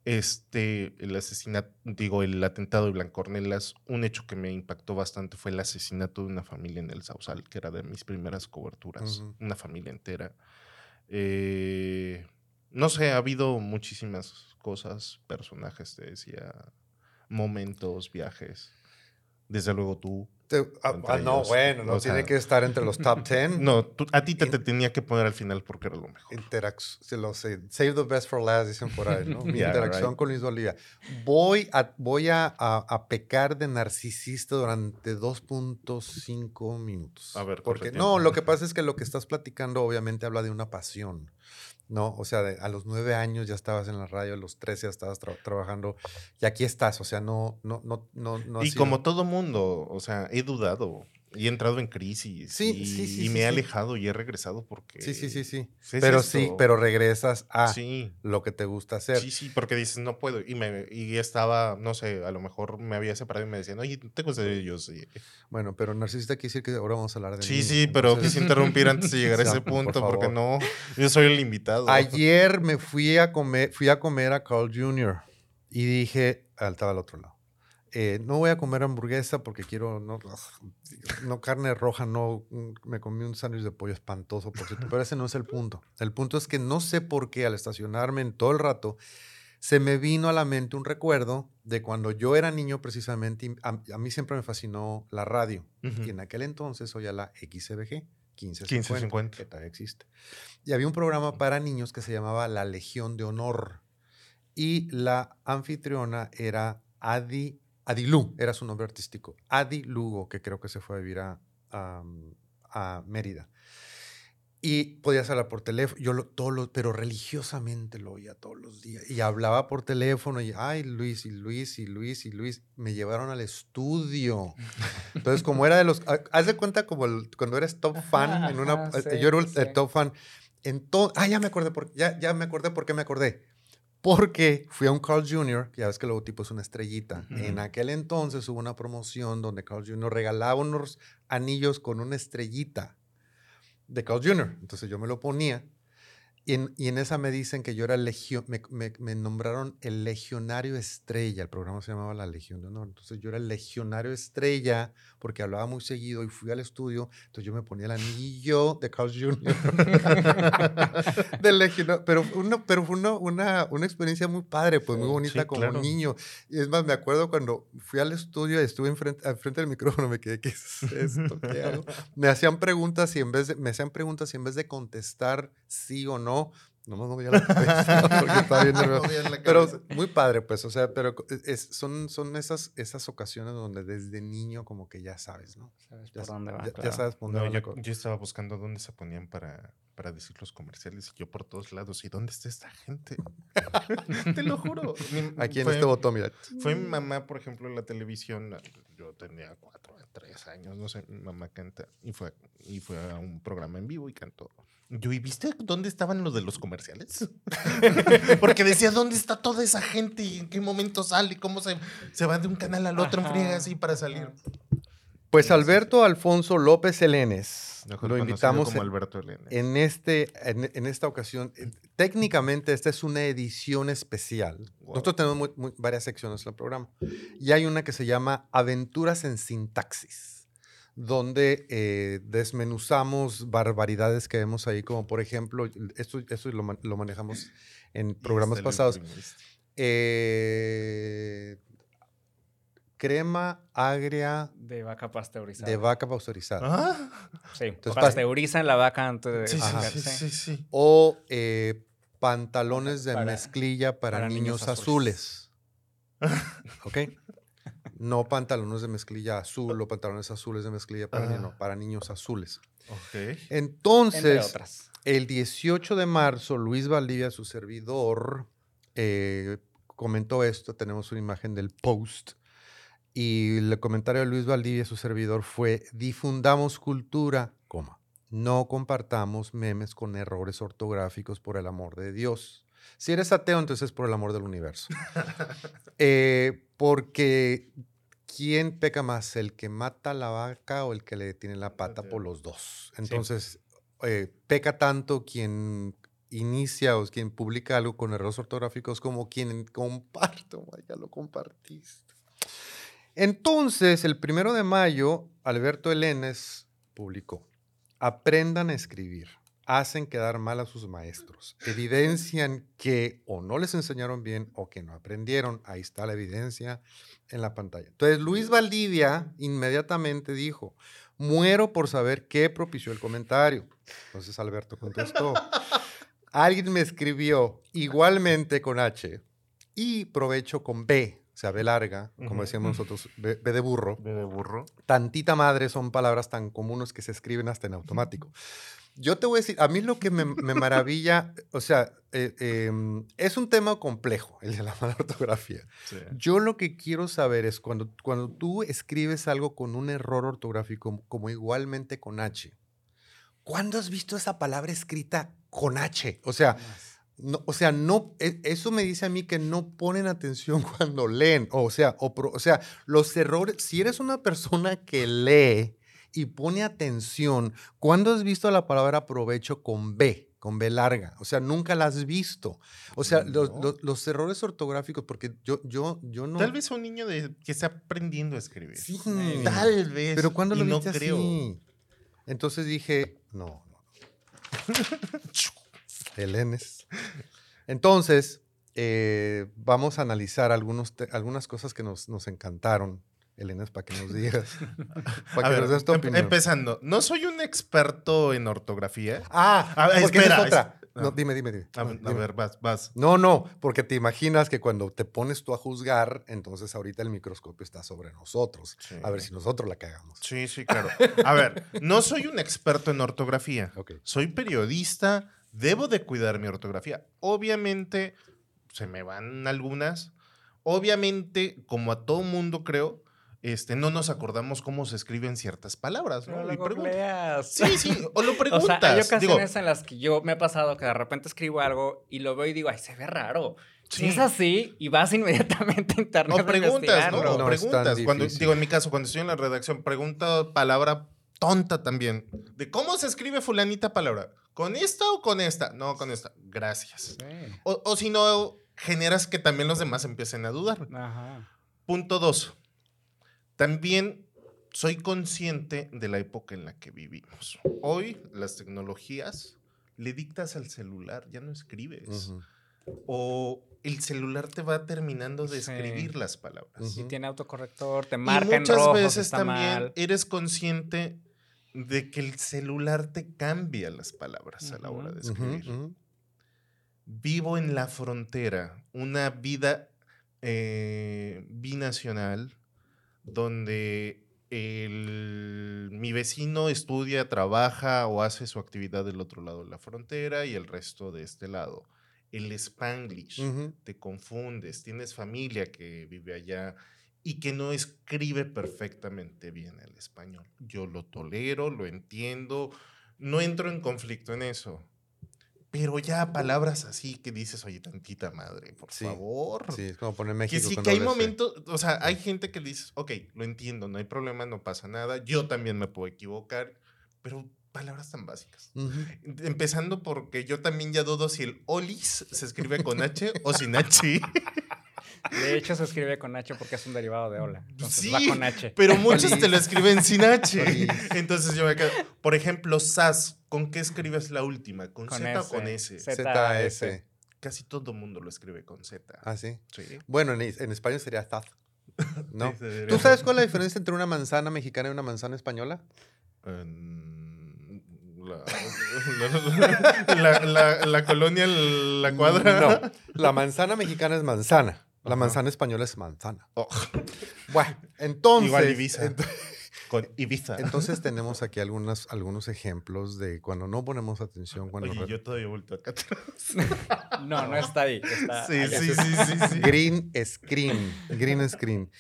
Este, el asesinato, digo, el atentado de Blancornelas, un hecho que me impactó bastante fue el asesinato de una familia en el Sausal, que era de mis primeras coberturas, una familia entera. Eh, no sé, ha habido muchísimas cosas, personajes, te decía, momentos, viajes. Desde luego tú. Te- ah, ah, no, bueno, no o tiene sea, que estar entre los top 10. No, tú- a ti te, te tenía que poner al final porque era lo mejor. Interac- se lo sé. Save the best for last, dicen por ahí, ¿no? Mi Yeah, interacción right. con Luis Bolivia. Voy, a, voy a, a- a pecar de narcisista durante 2.5 minutos. A ver, Porque, no, lo que pasa es que lo que estás platicando obviamente habla de una pasión. ¿No? O sea, de- a los nueve años ya estabas en la radio, a los 13 ya estabas tra- trabajando y aquí estás, o sea, no, no, no, no, no y sido- como todo mundo, o sea, he dudado y he entrado en crisis Sí, y, sí, sí, y me he alejado y he regresado porque... Sí, sí, sí, sí. ¿qué es Pero sí, pero regresas a lo que te gusta hacer. sí, sí, porque dices, no puedo. Y, me, y estaba, no sé, a lo mejor me había separado y me decían, oye, te gusta de ellos. Sí, Bueno, pero narcisista quiere decir que ahora vamos a hablar de sí, mí, sí, pero entonces- quise interrumpir antes de llegar a No, ese por punto porque no, yo soy el invitado. Ayer me fui a comer, fui a comer a Carl Jr. y dije, ah, estaba al otro lado. Eh, no voy a comer hamburguesa porque quiero no, no carne roja, no mm, me comí un sándwich de pollo espantoso, por cierto, pero ese no es el punto. El punto es que no sé por qué al estacionarme en todo el rato se me vino a la mente un recuerdo de cuando yo era niño precisamente y a, a mí siempre me fascinó la radio Ujú. y en aquel entonces oía la XCBG 1550, 1550. que todavía existe. Y había un programa para niños que se llamaba La Legión de Honor. Y la anfitriona era Adi, Adilú, era su nombre artístico. Adi Lugo, que creo que se fue a vivir a, a- a Mérida. Y podías hablar por teléfono, yo lo, todo lo- pero religiosamente lo oía todos los días. Y hablaba por teléfono y, ay, Luis y Luis y Luis y Luis, me llevaron al estudio. Entonces, como era de los, ha- haz de cuenta como el- cuando eres top fan, en una, Ajá, eh, sí, yo era el, sí. el top fan. Entonces, ah, ya me acordé, por, ya, ya me acordé por qué me acordé. Porque fui a un Carl Jr., que ya ves que el logotipo es una estrellita. En aquel entonces hubo una promoción donde Carl Jr. regalaba unos anillos con una estrellita de Carl Jr. Entonces yo me lo ponía. Y en, y en esa me dicen que yo era legio, me, me- me nombraron el legionario estrella. El programa se llamaba La Legión de Honor. Entonces yo era el legionario estrella porque hablaba muy seguido y fui al estudio. Entonces yo me ponía el anillo de Carl Jr. del legionario. Pero, una, pero fue una, una, una experiencia muy padre, pues muy bonita sí, como claro. niño. Y es más, me acuerdo cuando fui al estudio y estuve enfrente, al frente del micrófono, me quedé, ¿qué es esto? ¿Qué hago? Me hacían preguntas y en vez de, me hacían preguntas y en vez de contestar sí o no, nomás no veía la cabeza porque estaba bien nervioso. Pero cabeza. muy padre, pues, o sea, pero co- es- son, son esas, esas ocasiones donde desde niño como que ya sabes, ¿no? ¿Sabes Ya, por dónde va? ya- ya claro. sabes por dónde No, va yo estaba buscando dónde se ponían para, para decir los comerciales y yo por todos lados. ¿Y dónde está esta gente? Te lo juro. Mi- Aquí en fue- este botón, mira. Fue mi mamá, por ejemplo, en la televisión. Yo tenía cuatro, tres años, no sé. Mi mamá canta y fue, y fue a un programa en vivo y cantó. Yo, ¿y viste dónde estaban los de los comerciales? Porque decía, ¿dónde está toda esa gente y en qué momento sale? ¿Cómo se, se va de un canal al otro en Ajá, friega así para salir? Pues. Alberto Alfonso López Elenes, lo invitamos como en- Alberto en, este, en, en esta ocasión. eh, Técnicamente esta es una edición especial. Wow. Nosotros tenemos muy- muy- varias secciones en el programa. Y hay una que se llama Aventuras en Sintaxis, donde eh, desmenuzamos barbaridades que vemos ahí, como por ejemplo, esto, esto lo, lo manejamos en programas pasados. Eh, crema agria De vaca pasteurizada. de vaca pasteurizada. Ah, Sí. Entonces, pasteurizan la vaca antes de sí, sí, sí, cocerse. sí, sí. O eh, pantalones de Para- mezclilla para, para niños, niños azules. ¿Ok? No pantalones de mezclilla azul o pantalones azules de mezclilla para niños, no, Ah. para niños azules. Ok. Entre Entonces, otras. el 18 de marzo, Luis Valdivia, su servidor, eh, comentó esto. Tenemos una imagen del post. Y el comentario de Luis Valdivia, su servidor, fue: difundamos cultura, coma. No compartamos memes con errores ortográficos por el amor de Dios. Si eres ateo, entonces es por el amor del universo. Eh, porque ¿quién peca más? ¿El que mata la vaca o el que le tiene la pata por los dos? Entonces, eh, peca tanto quien inicia o quien publica algo con errores ortográficos como quien comparte. Oh God, lo compartiste. Entonces, el primero de mayo, Alberto Elenes publicó: Aprendan a escribir. Hacen quedar mal a sus maestros. Evidencian que o no les enseñaron bien o que no aprendieron. Ahí está la evidencia en la pantalla. Entonces, Luis Valdivia inmediatamente dijo: Muero por saber qué propició el comentario. Entonces, Alberto contestó: Alguien me escribió igualmente con H y provecho con B, sea, B larga, como decíamos nosotros, B, B de burro. B de burro. Tantita madre son palabras tan comunes que se escriben hasta en automático. Yo te voy a decir, a mí lo que me, me maravilla, o sea, eh, em, es un tema complejo, el de la mala ortografía. Sí. Yo lo que quiero saber es cuando, cuando tú escribes algo con un error ortográfico, como igualmente con H, ¿cuándo has visto esa palabra escrita con H? O sea, no, o sea, no, e- eso me dice a mí que no ponen atención cuando leen. O sea, o, pro- o sea, los errores, si eres una persona que lee y pone atención, ¿cuándo has visto la palabra provecho con B? Con B larga. O sea, nunca la has visto. O sea, los, No. los- los errores ortográficos, porque yo, yo, yo no. Tal vez un niño de, que está aprendiendo a escribir. Sí. Tal vez. Pero ¿cuándo lo no viste creo. así? Entonces dije, no, no. Helenes. Entonces, eh, vamos a analizar algunos algunas cosas que nos, nos encantaron. Helenes, para que nos digas. Para que ver, nos des tu em- opinión. empezando. No soy un experto en ortografía. Ah, A ver, espera, es otra. No, Ah. dime, dime, dime. A, No, a dime. ver, vas, vas. No, no, porque te imaginas que cuando te pones tú a juzgar, entonces ahorita el microscopio está sobre nosotros. Sí. A ver si nosotros la cagamos. Sí, sí, claro. A ver, no soy un experto en ortografía. Ok. Soy periodista, debo de cuidar mi ortografía. Obviamente, se me van algunas. Obviamente, como a todo mundo creo, este, no nos acordamos cómo se escriben ciertas palabras, ¿no? Y lo googleas. Sí, sí, o lo O preguntas. sea, hay Digo, ocasiones en las que yo me ha pasado que de repente escribo algo y lo veo y digo, ay, se ve raro. Si Sí. es así, y vas inmediatamente a internet. O preguntas, ¿no? O No preguntas. Cuando, digo, en mi caso, cuando estoy en la redacción, pregunta palabra tonta también. De cómo se escribe fulanita palabra. ¿Con esta o con esta? No, con esta. Gracias. Sí. O, o si no, generas que también los demás empiecen a dudar. Ajá. Punto dos. También soy consciente de la época en la que vivimos. Hoy las tecnologías le dictas al celular, ya no escribes. O el celular te va terminando de Sí. escribir las palabras. Ujú. Y tiene autocorrector, te Y marca en muchas rojo veces está también mal. eres consciente de que el celular te cambia las palabras a la hora de escribir. Vivo en la frontera, una vida eh, binacional donde el- mi vecino estudia, trabaja o hace su actividad del otro lado de la frontera y el resto de este lado. El spanglish, te confundes, tienes familia que vive allá y que no escribe perfectamente bien el español. Yo lo tolero, lo entiendo, no entro en conflicto en eso. Pero ya palabras así que dices, oye, tantita madre, por Sí, favor. Sí, es como poner Que México. sí, con que hay momentos, o sea, hay gente que dices, ok, lo entiendo, no hay problema, no pasa nada, yo también me puedo equivocar, pero palabras tan básicas. Ujú. Empezando porque yo también ya dudo si el olis se escribe con H o sin H. De hecho, se escribe con H porque es un derivado de hola. Entonces Sí, va con H. Pero muchos te lo escriben sin H. Entonces yo me quedo. Por ejemplo, SAS, ¿con qué escribes la última? ¿Con, Con Z o S. con S? Z. ZS. Casi todo mundo lo escribe con Z. Ah, sí. Sí. Bueno, en, en español sería Zaz. ¿no? Sí. ¿Tú sabes cuál es la diferencia entre una manzana mexicana y una manzana española? La, la- la- la colonia, la cuadra. No, la manzana mexicana es manzana. La Ajá. manzana española es manzana. Oh, Bueno, entonces. Igual Ibiza. ent- con Ibiza. entonces tenemos aquí algunos, algunos ejemplos de cuando no ponemos atención. Cuando Oye, yo todavía vuelto acá atrás. No, no está ahí. Está Sí, allá. sí, sí, sí, sí. Green Screen. Green Screen.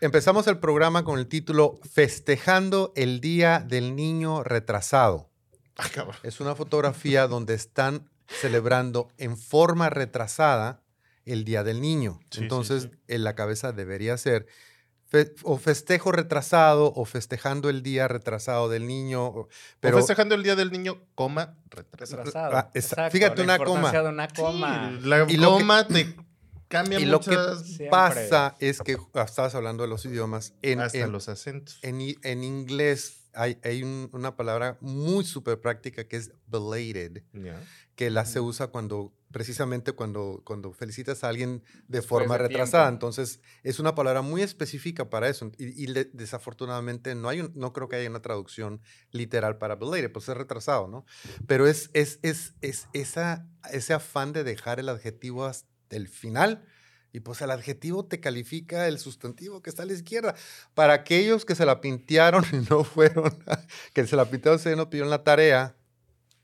Empezamos el programa con el título Festejando el Día del Niño Retrasado. Ah, cabrón. Es una fotografía donde están celebrando en forma retrasada el Día del Niño. Sí, Entonces, sí. en la cabeza debería ser fe- o festejo retrasado o festejando el día retrasado del niño. o- Pero Pero festejando el Día del Niño, coma, retrasado. Retrasado. Ah, Exacto, fíjate, una coma. de una coma. Sí, la Y lo que- coma te cambia y lo que muchas... Siempre. pasa es que ah, estabas hablando de los idiomas. En, hasta en- los acentos. en en inglés hay, hay un- una palabra muy súper práctica que es belated. Que la se usa cuando, precisamente cuando, cuando felicitas a alguien de Después forma de retrasada. tiempo. Entonces, es una palabra muy específica para eso. Y, y desafortunadamente no, hay un- no creo que haya una traducción literal para belated, pues es retrasado, ¿no? Pero es, es, es, es esa, ese afán de dejar el adjetivo hasta el final. Y pues el adjetivo te califica el sustantivo que está a la izquierda. Para aquellos que se la pintearon y no fueron, que se la pintaron, se no pidieron la tarea,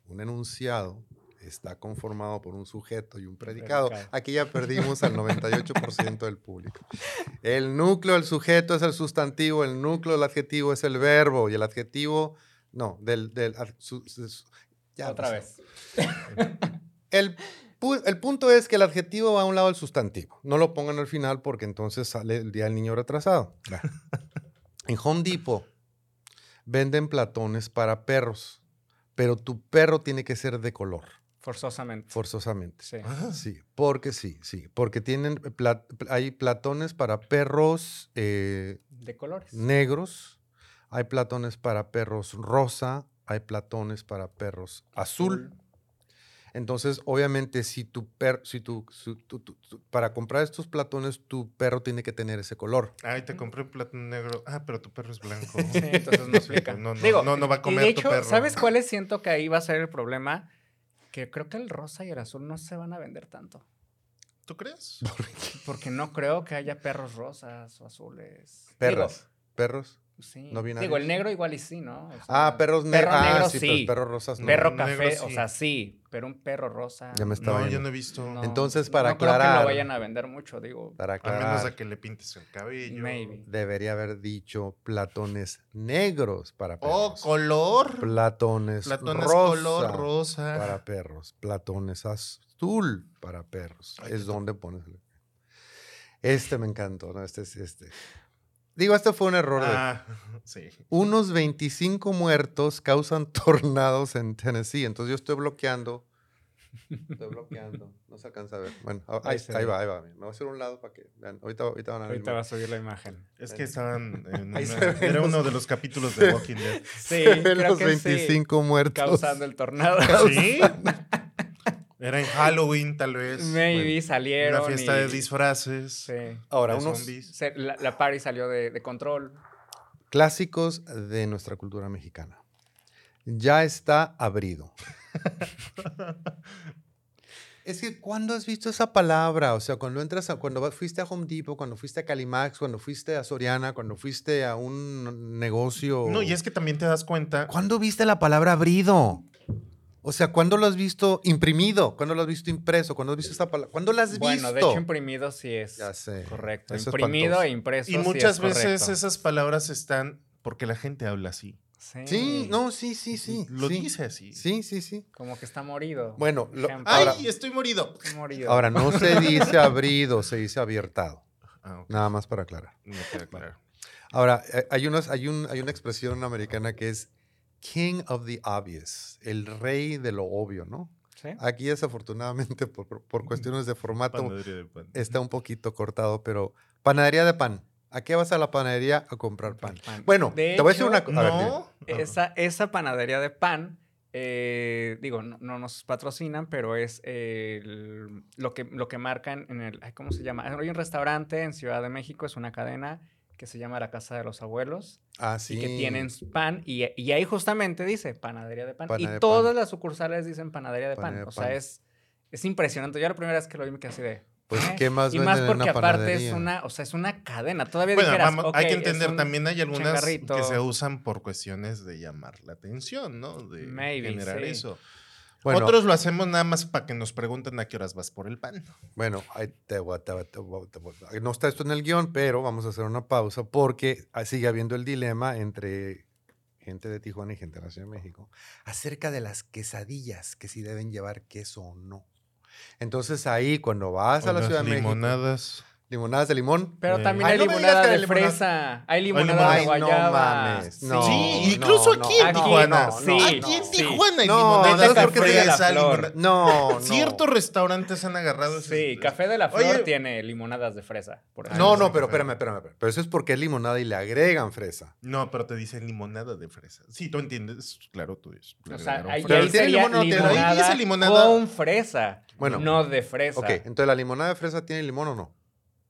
un enunciado está conformado por un sujeto y un predicado. predicado. Aquí ya perdimos al 98% del público. El núcleo del sujeto es el sustantivo, el núcleo del adjetivo es el verbo y el adjetivo, no, del... del ad- su- su- su- ya Otra no sé. vez. El, el punto es que el adjetivo va a un lado del sustantivo. No lo pongan al final porque entonces sale el día del niño retrasado. En Home Depot venden platones para perros, pero tu perro tiene que ser de color, Forzosamente. forzosamente. Sí. Ah, Sí, porque sí, sí, porque tienen hay platones para perros eh, De colores. negros, hay platones para perros rosa, hay platones para perros azul. Entonces, obviamente, si tu perro, si tu, su- tu- tu- tu- para comprar estos platones, tu perro tiene que tener ese color. Ay, te compré un plato negro. Ah, pero tu perro es blanco. Sí, entonces no Sí, aplica. No, no, Digo, no, no va a y comer de tu hecho, perro. ¿sabes cuáles siento que ahí va a ser el problema? Que creo que el rosa y el azul no se van a vender tanto. ¿Tú crees? Porque no creo que haya perros rosas o azules. Perros. Perros. Sí. no. Digo, el negro igual y sí, ¿no? O sea, Ah, perros perro negros. Ah, negro sí, sí. pero perros rosas no. Perro Negro café, o sea, sí. Pero un perro rosa. Ya me estaba No, yo no he visto. no, Entonces, para no creo que aclarar- lo vayan a vender mucho, digo. Para A menos aclarar, de que le pintes el cabello. Maybe. debería haber dicho platones negros para Oh, perros. color. platones, Platones rosa color rosa. para perros. Platones azul para perros. Ay, es donde pones. el- Este me encantó, ¿no? Este es este. Digo, este fue un error de Ah, sí. Unos 25 muertos causan tornados en Tennessee. Entonces yo estoy bloqueando. Estoy bloqueando. No se alcanza a ver. Bueno, ahí, Ahí ahí va, ahí va. Me voy a hacer un lado para que vean. Ahorita, ahorita van a ver. Ahorita va a subir la imagen. Es que estaban en una- era los- uno de los capítulos de Walking Dead. Sí, Se ven creo los que 25 sí. muertos. Causando el tornado. ¿Sí? Era en Halloween, tal vez. Maybe salieron. Una fiesta y- de disfraces. Sí. Ahora, de unos. Se- la, la party salió de, de control. clásicos de nuestra cultura mexicana. Ya está abrido. Es que ¿cuándo has visto esa palabra? O sea, cuando entras a, cuando fuiste a Home Depot, cuando fuiste a Calimax, cuando fuiste a Soriana, cuando fuiste a un negocio. No, y es que también te das cuenta. ¿Cuándo viste la palabra abrido? O sea, ¿cuándo lo has visto imprimido? ¿Cuándo lo has visto impreso? ¿Cuándo has visto esta palabra? ¿Cuándo la has visto? Bueno, de hecho, imprimido sí es Ya sé. correcto. Eso Imprimido e impreso. Y sí muchas es veces correcto. esas palabras están porque la gente habla así. Sí. Sí, no, sí, sí, sí. Lo sí. dice así. Sí, sí, sí. Como que está morido. Bueno, lo- Ejemplo. ¡Ay, ahora, estoy morido! morido. ahora no se dice abrido, se dice abiertado. Ah. Nada más para aclarar. Ahora, eh, hay, unas, hay, un, hay una expresión americana que es King of the Obvious, el rey de lo obvio, ¿no? ¿Sí? Aquí desafortunadamente por, por- cuestiones de formato Panadería de pan. está un poquito cortado, pero panadería de pan. ¿A qué vas a la panadería a comprar pan? Pan. Bueno, De te voy a decir una cosa. No. Esa, esa panadería de pan, eh, digo, no, no nos patrocinan, pero es eh, el- lo, que, lo que marcan en el, ¿cómo se llama? Hay un restaurante en Ciudad de México, es una cadena que se llama La Casa de los Abuelos Ah, sí. y que tienen pan y, y ahí justamente dice panadería de pan Panadería y todas pan. las sucursales dicen panadería de pan. Panadería o sea, pan. es, es impresionante. Yo la primera vez que lo vi me quedé así de... Pues, ¿eh? ¿qué más Y venden más en porque una aparte es una, o sea, es una cadena. Todavía Bueno, dijeras, vamos, "Ok, hay que entender, también hay algunas changarrito". que se usan por cuestiones de llamar la atención, ¿no? De Maybe, generar sí. eso. Bueno, Otros lo hacemos nada más para que nos pregunten a qué horas vas por el pan. Bueno, no está esto en el guion, pero vamos a hacer una pausa porque sigue habiendo el dilema entre gente de Tijuana y gente de la Ciudad de México acerca de las quesadillas, que si deben llevar queso o no. Entonces ahí cuando vas O a la las Ciudad de México, limonadas. Limonadas de limón. Pero también Ay, hay no me digas limonada que de hay limonada- fresa. Hay limonada limonada- de Ay, no guayaba. mames, no. sí, incluso no, aquí en no, Tijuana. no, Sí, aquí en sí. Tijuana hay No, limonadas entonces, de ¿por qué te da la fresa. flor? No, no. Ciertos restaurantes han agarrado ese- Sí, Café de la Flor Oye, tiene limonadas de fresa. Por Ay, ejemplo. No, no pero espérame, espérame, espérame. Pero eso es porque es limonada y le agregan fresa. No, pero te dicen limonada de fresa. Sí, tú entiendes. Claro, tú dices. O sea, ahí, Pero ahí ¿tiene sería limón o no tiene? limonada, Ahí dice limonada. con fresa. Bueno. no de fresa. Ok, entonces la limonada de fresa tiene limón o no?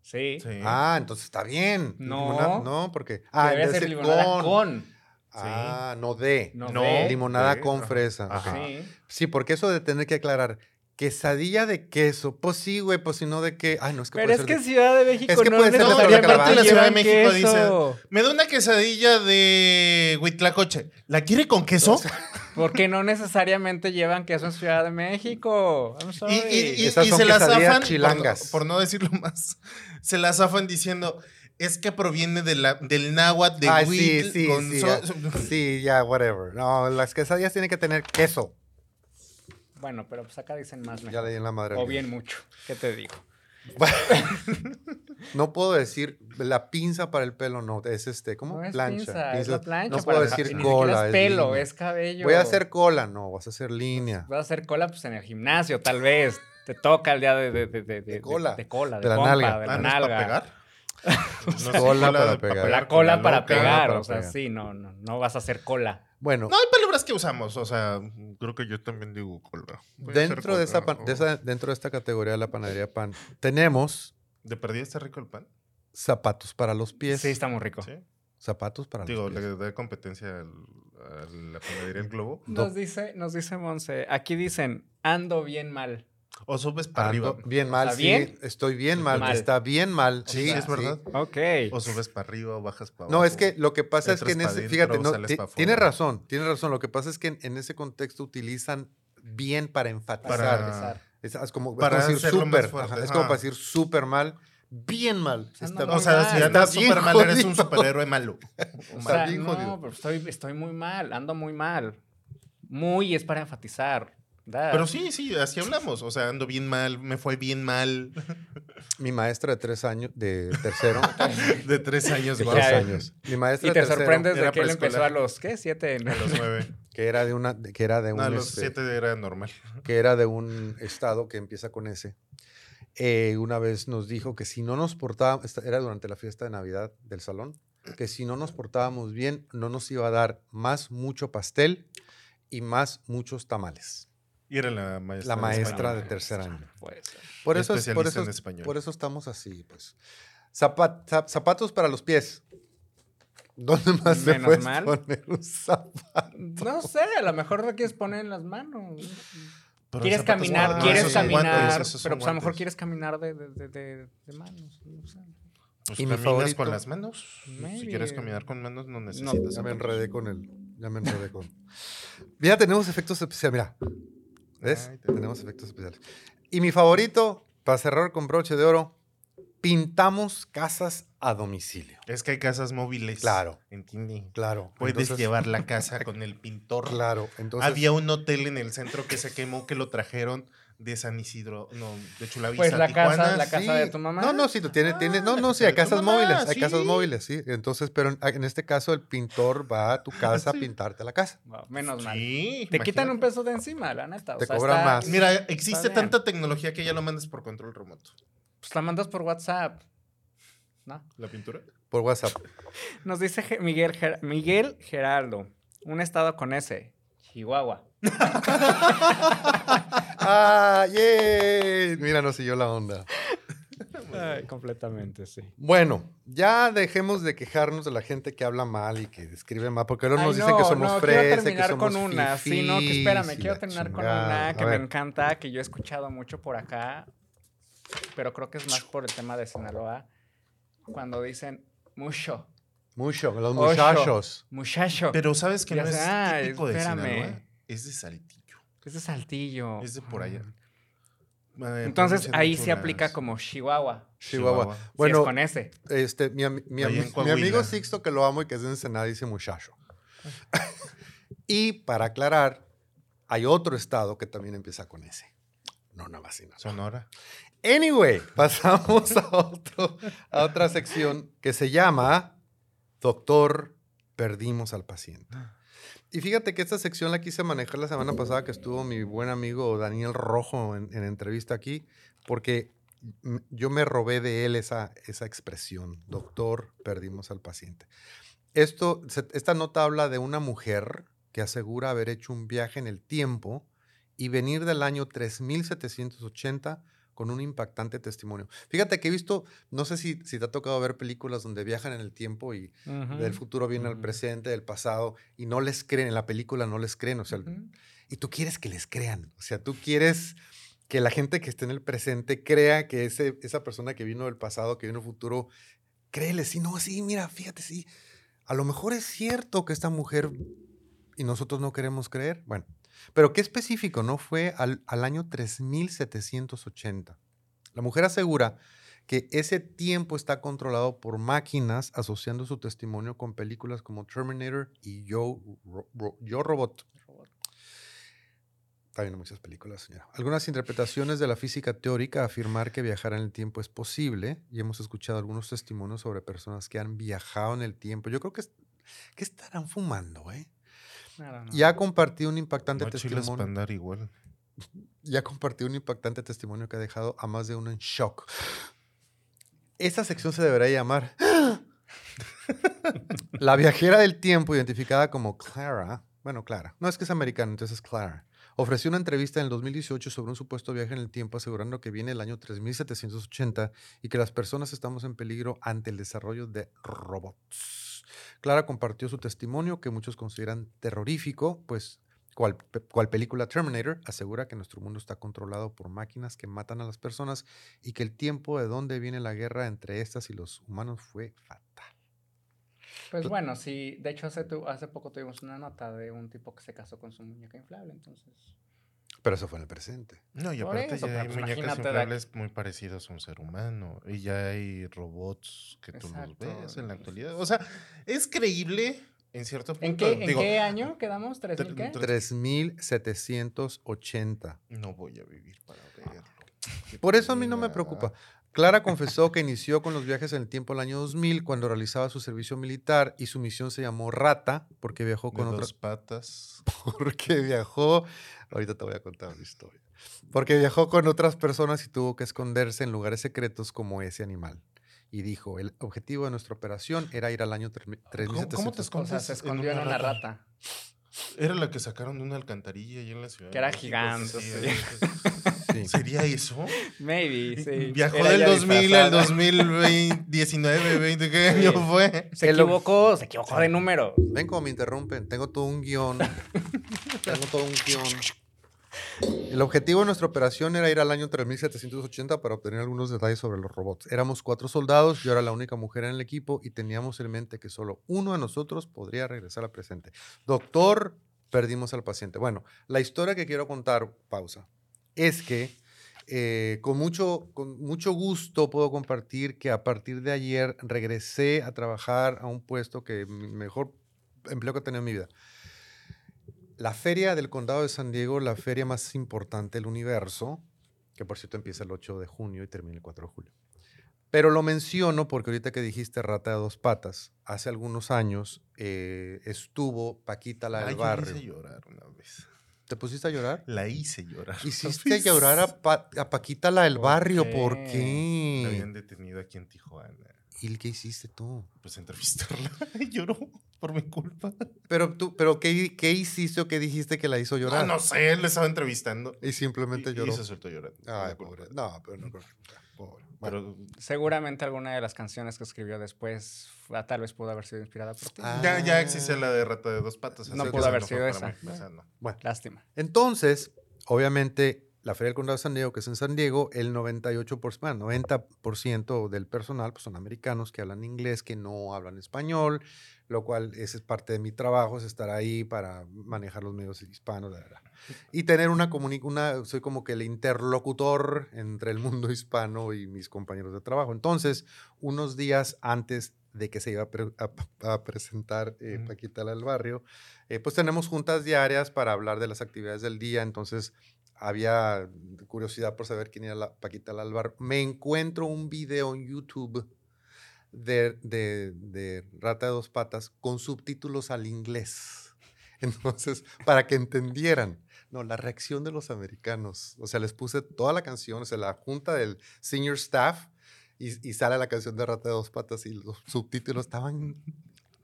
Sí. Sí. Ah, entonces está bien. No. Limonada- no, porque. Ah, debe ser limonada con. con. Ah, no de. No, No. de. Limonada de- con fresa. Ajá. Sí. Sí, porque eso de tener que aclarar. Quesadilla de queso. Pues sí, güey, pues si no de qué. Ay, no es que Pero puede es ser que de- Ciudad de México Es que no puede ser de la Ciudad de México queso. Me da una quesadilla de huitlacoche. ¿La quiere con queso? Porque no necesariamente llevan queso en Ciudad de México. I'm Y, sorry. y- y- y se la quesadillas zafan, por, chilangas. por no decirlo más, se la zafan diciendo, es que proviene de la, del náhuatl de Ay, sí, huitl sí, con sí, so- ya. Sí, ya, whatever. No, las quesadillas tienen que tener queso. Bueno, pero pues acá dicen más Ya leí en la madre. O bien mucho. ¿Qué te digo? No puedo decir la pinza para el pelo, no, es este, ¿cómo? No es plancha. pinza, es la plancha. No para puedo la- decir cola. es pelo, es cabello. Voy a hacer cola, no, vas a hacer línea. Vas a hacer cola pues en el gimnasio, tal vez. Te toca el día de, de, de, de, de- cola. De, cola, de, De la pompa, nalga. de Ah, la ¿no pegar? Cola para pegar. La cola para pegar, para o sea, sí, no, no, no vas a hacer cola. Bueno, No hay palabras que usamos, o sea, creo que yo también digo cola. Voy a hacer dentro, de esa, pan- de esa- dentro de esta categoría de la panadería pan, tenemos ¿De perdida está rico el pan? zapatos para los pies. Sí, está muy rico. Sí. Zapatos para Digo, los le pies. da competencia al- a la panadería El Globo. Nos dice, nos dice Monse, aquí dicen, ando bien mal. O subes para Ando arriba. bien mal, ¿Está sí. bien? Estoy bien mal. Mal. Está bien mal. Sí, es verdad. Ok. O subes para arriba o bajas para abajo. No, es que lo que pasa es que en ese, fíjate, no, tiene razón, tiene razón. Lo que pasa es que en, en ese contexto utilizan bien para enfatizar. Para- Es, es como, es para como decir súper. Es como para decir súper mal, bien mal. O sea, si andas súper mal, eres un superhéroe malo. O Está sea, bien no, jodido. pero estoy, estoy muy mal, ando muy mal. Muy es para enfatizar. Pero sí, sí, así hablamos. O sea, ando bien mal, me fue bien mal. Mi maestra de tres años, de tercero, De tres años, de tres años. Mi maestra Y te tercero, sorprendes de que él empezó a los, ¿qué? Siete. A los nueve. que era de una, que era de un, No, a los este, siete era normal. que era de un estado que empieza con ese. eh, una vez nos dijo que si no nos portábamos, era durante la fiesta de Navidad del salón, que si no nos portábamos bien, no nos iba a dar más mucho pastel y más muchos tamales. Y era la maestra. La de maestra español. de tercer año. Puede ser. Por eso, es- por, eso, es- por eso estamos así, pues. Zapa- zap- zapatos para los pies. ¿Dónde más se mal. poner un zapato? No sé, a lo mejor lo quieres poner en las manos. Pero quieres caminar, Ah, quieres caminar, guantes, pero pues a lo mejor quieres caminar de, de, de, de- de manos. no sé. Pues Y mi caminas favorito- con las manos. Si quieres caminar con manos, no necesitas. Ya me enredé con el. Ya me enredé con. Ya tenemos efectos especiales. Mira. ¿Ves? Ay, tenemos efectos especiales. Y mi favorito, para cerrar con broche de oro, pintamos casas a domicilio. Es que hay casas móviles. Claro. Entiende. Claro. Puedes entonces- llevar la casa con el pintor. Claro. Entonces. Había un hotel en el centro que se quemó que lo trajeron de San Isidro, no, de Chulavista, Pues la casa- la casa de tu mamá. No, no, sí, tú tienes, tienes, no, no, sí, Ah, hay casas mamá, móviles, hay casas móviles, sí. Entonces, pero en, en este caso el pintor va a tu casa Sí. a pintarte la casa. Wow, menos mal. Sí, Te quitan un peso de encima, la neta. o Te sea, cobran está- más. Mira, existe tanta tecnología que ya lo mandas por control remoto. Pues la mandas por WhatsApp. ¿No? ¿La pintura? Por WhatsApp. Nos dice Miguel, Ger- Miguel Geraldo, un estado con S, Chihuahua. ¡Ah, yay! Mira, nos siguió la onda. Ay, completamente, sí. Bueno, ya dejemos de quejarnos de la gente que habla mal y que describe mal, porque luego Ay, nos dicen que somos no, fresas, quiero que somos con una. Sí, no, que espérame, quiero la terminar con una que me encanta, que yo he escuchado mucho por acá, pero creo que es más por el tema de Sinaloa, cuando dicen mucho, Mucho, los Ocho. muchachos. muchacho. Pero ¿sabes que Ya no es típico de. Sinaloa? Es de Saltillo. Es de Saltillo. Es de por allá. Ah. Eh, Entonces ahí se aplica como Chihuahua. Chihuahua. Chihuahua. si es Bueno, con S. este, mi, mi amigo Sixto, que lo amo y que es de Ensenada, dice muchacho. y para aclarar, hay otro estado que también empieza con S. No, nada más. Sinaloa. Sonora. Anyway, pasamos a, otro, a otra sección que se llama Doctor, perdimos al paciente. Y fíjate que esta sección la quise manejar la semana pasada que estuvo mi buen amigo Daniel Rojo en, en entrevista aquí, porque yo me robé de él esa, esa expresión, doctor, perdimos al paciente. Esto, esta nota habla de una mujer que asegura haber hecho un viaje en el tiempo y venir del año 3780 con un impactante testimonio. Fíjate que he visto, no sé si, si te ha tocado ver películas donde viajan en el tiempo y del futuro viene al presente, del pasado, y no les creen, en la película no les creen, o sea, y tú quieres que les crean, o sea, tú quieres que la gente que esté en el presente crea que ese, esa persona que vino del pasado, que vino del futuro, créele, sí, no, sí, mira, fíjate, sí, a lo mejor es cierto que esta mujer y nosotros no queremos creer, bueno, pero qué específico, ¿no? Fue al, al año 3780. La mujer asegura que ese tiempo está controlado por máquinas asociando su testimonio con películas como Terminator y Yo, Ro- Ro- Yo Robot. Está viendo muchas películas, señora. Algunas interpretaciones de la física teórica afirmar que viajar en el tiempo es posible y hemos escuchado algunos testimonios sobre personas que han viajado en el tiempo. Yo creo que, ¿qué estarán fumando, eh? Y ha compartido un impactante No testimonio. para andar igual. Ya compartió un impactante testimonio que ha dejado a más de uno en shock. Esta sección se debería llamar La viajera del tiempo, identificada como Clara. Bueno, Clara. No es que es americana, entonces es Clara. Ofreció una entrevista en el 2018 sobre un supuesto viaje en el tiempo, asegurando que viene el año 3780 y que las personas estamos en peligro ante el desarrollo de robots. Clara compartió su testimonio que muchos consideran terrorífico, pues cual, pe- cual película Terminator asegura que nuestro mundo está controlado por máquinas que matan a las personas y que el tiempo de donde viene la guerra entre estas y los humanos fue fatal. Pues bueno, sí. De hecho, hace, tu- hace poco tuvimos una nota de un tipo que se casó con su muñeca inflable, entonces. Pero eso fue en el presente. No, y Por aparte eso, ya hay pues muñecas inflables muy parecidos a un ser humano. Y ya hay robots que tú los Exacto, ves en la actualidad. O sea, es creíble en cierto punto. ¿En qué, en Digo, qué año quedamos? ¿Tres mil qué? tre- 3780. No voy a vivir para verlo. Por eso a mí no me preocupa. Clara confesó que inició con los viajes en el tiempo del año 2000 cuando realizaba su servicio militar y su misión se llamó Rata porque viajó De con dos otras patas. porque viajó, ahorita te voy a contar una historia. Porque viajó con otras personas y tuvo que esconderse en lugares secretos como ese animal. Y dijo, el objetivo de nuestra operación era ir al año tre- ¿Cómo, 3700. cómo te O escondes? sea, se escondió en una rata. Era la que sacaron de una alcantarilla ahí en la ciudad. Que era gigante, sí, sí. Sí. ¿Sería eso? Maybe, sí. Viajó Era del ella 2000 al disfrazada. 2019, 20, ¿qué Sí. año fue? Se equivocó, se equivocó de número. Ven como me interrumpen, tengo todo un guion. tengo todo un guion. El objetivo de nuestra operación era ir al año 3780 para obtener algunos detalles sobre los robots. Éramos cuatro soldados, yo era la única mujer en el equipo y teníamos en mente que solo uno de nosotros podría regresar al presente. Doctor, perdimos al paciente. Bueno, la historia que quiero contar, pausa, es que eh, con, mucho, con mucho gusto puedo compartir que a partir de ayer regresé a trabajar a un puesto que mi mejor empleo que he tenido en mi vida. La feria del condado de San Diego, la feria más importante del universo, que por cierto empieza el 8 de junio y termina el 4 de julio. Pero lo menciono porque ahorita que dijiste rata de dos patas, hace algunos años eh, estuvo Paquita la Ay, del yo la barrio. hice llorar una vez. ¿Te pusiste a llorar? La hice llorar. Hiciste llorar a, Pa- a Paquita la del ¿Por barrio, ¿por qué? La habían detenido aquí en Tijuana. ¿Y qué hiciste tú? Pues entrevistarla. Y lloró por mi culpa. Pero tú, pero ¿qué, qué hiciste o qué dijiste que la hizo llorar? Ah, no sé, él le estaba entrevistando. Y simplemente Y, y lloró. se soltó llorando. Ay, pobre. No, pero no creo. Pobre. Bueno, Pero Seguramente alguna de las canciones que escribió después ah, tal vez pudo haber sido inspirada por ti. Ah. ya, ya existe la de rata de dos patas. No pudo haber sido para esa. mí, esa no. bueno. Lástima. Entonces, obviamente, la Feria del Condado de San Diego, que es en San Diego, el 98%, bueno, 90% del personal pues, son americanos que hablan inglés, que no hablan español, lo cual ese es parte de mi trabajo, es estar ahí para manejar los medios hispanos, la verdad. Y tener una comunicación, soy como que el interlocutor entre el mundo hispano y mis compañeros de trabajo. Entonces, unos días antes de que se iba a, pre- a- a presentar eh. Paquita del Barrio, eh, pues tenemos juntas diarias para hablar de las actividades del día, entonces había curiosidad por saber quién era la Paquita la del Barrio. Me encuentro un video en YouTube de, de, de Rata de Dos Patas con subtítulos al inglés. Entonces, para que entendieran, no, la reacción de los americanos. O sea, les puse toda la canción, o sea, la junta del senior staff y, y sale la canción de Rata de Dos Patas y los subtítulos estaban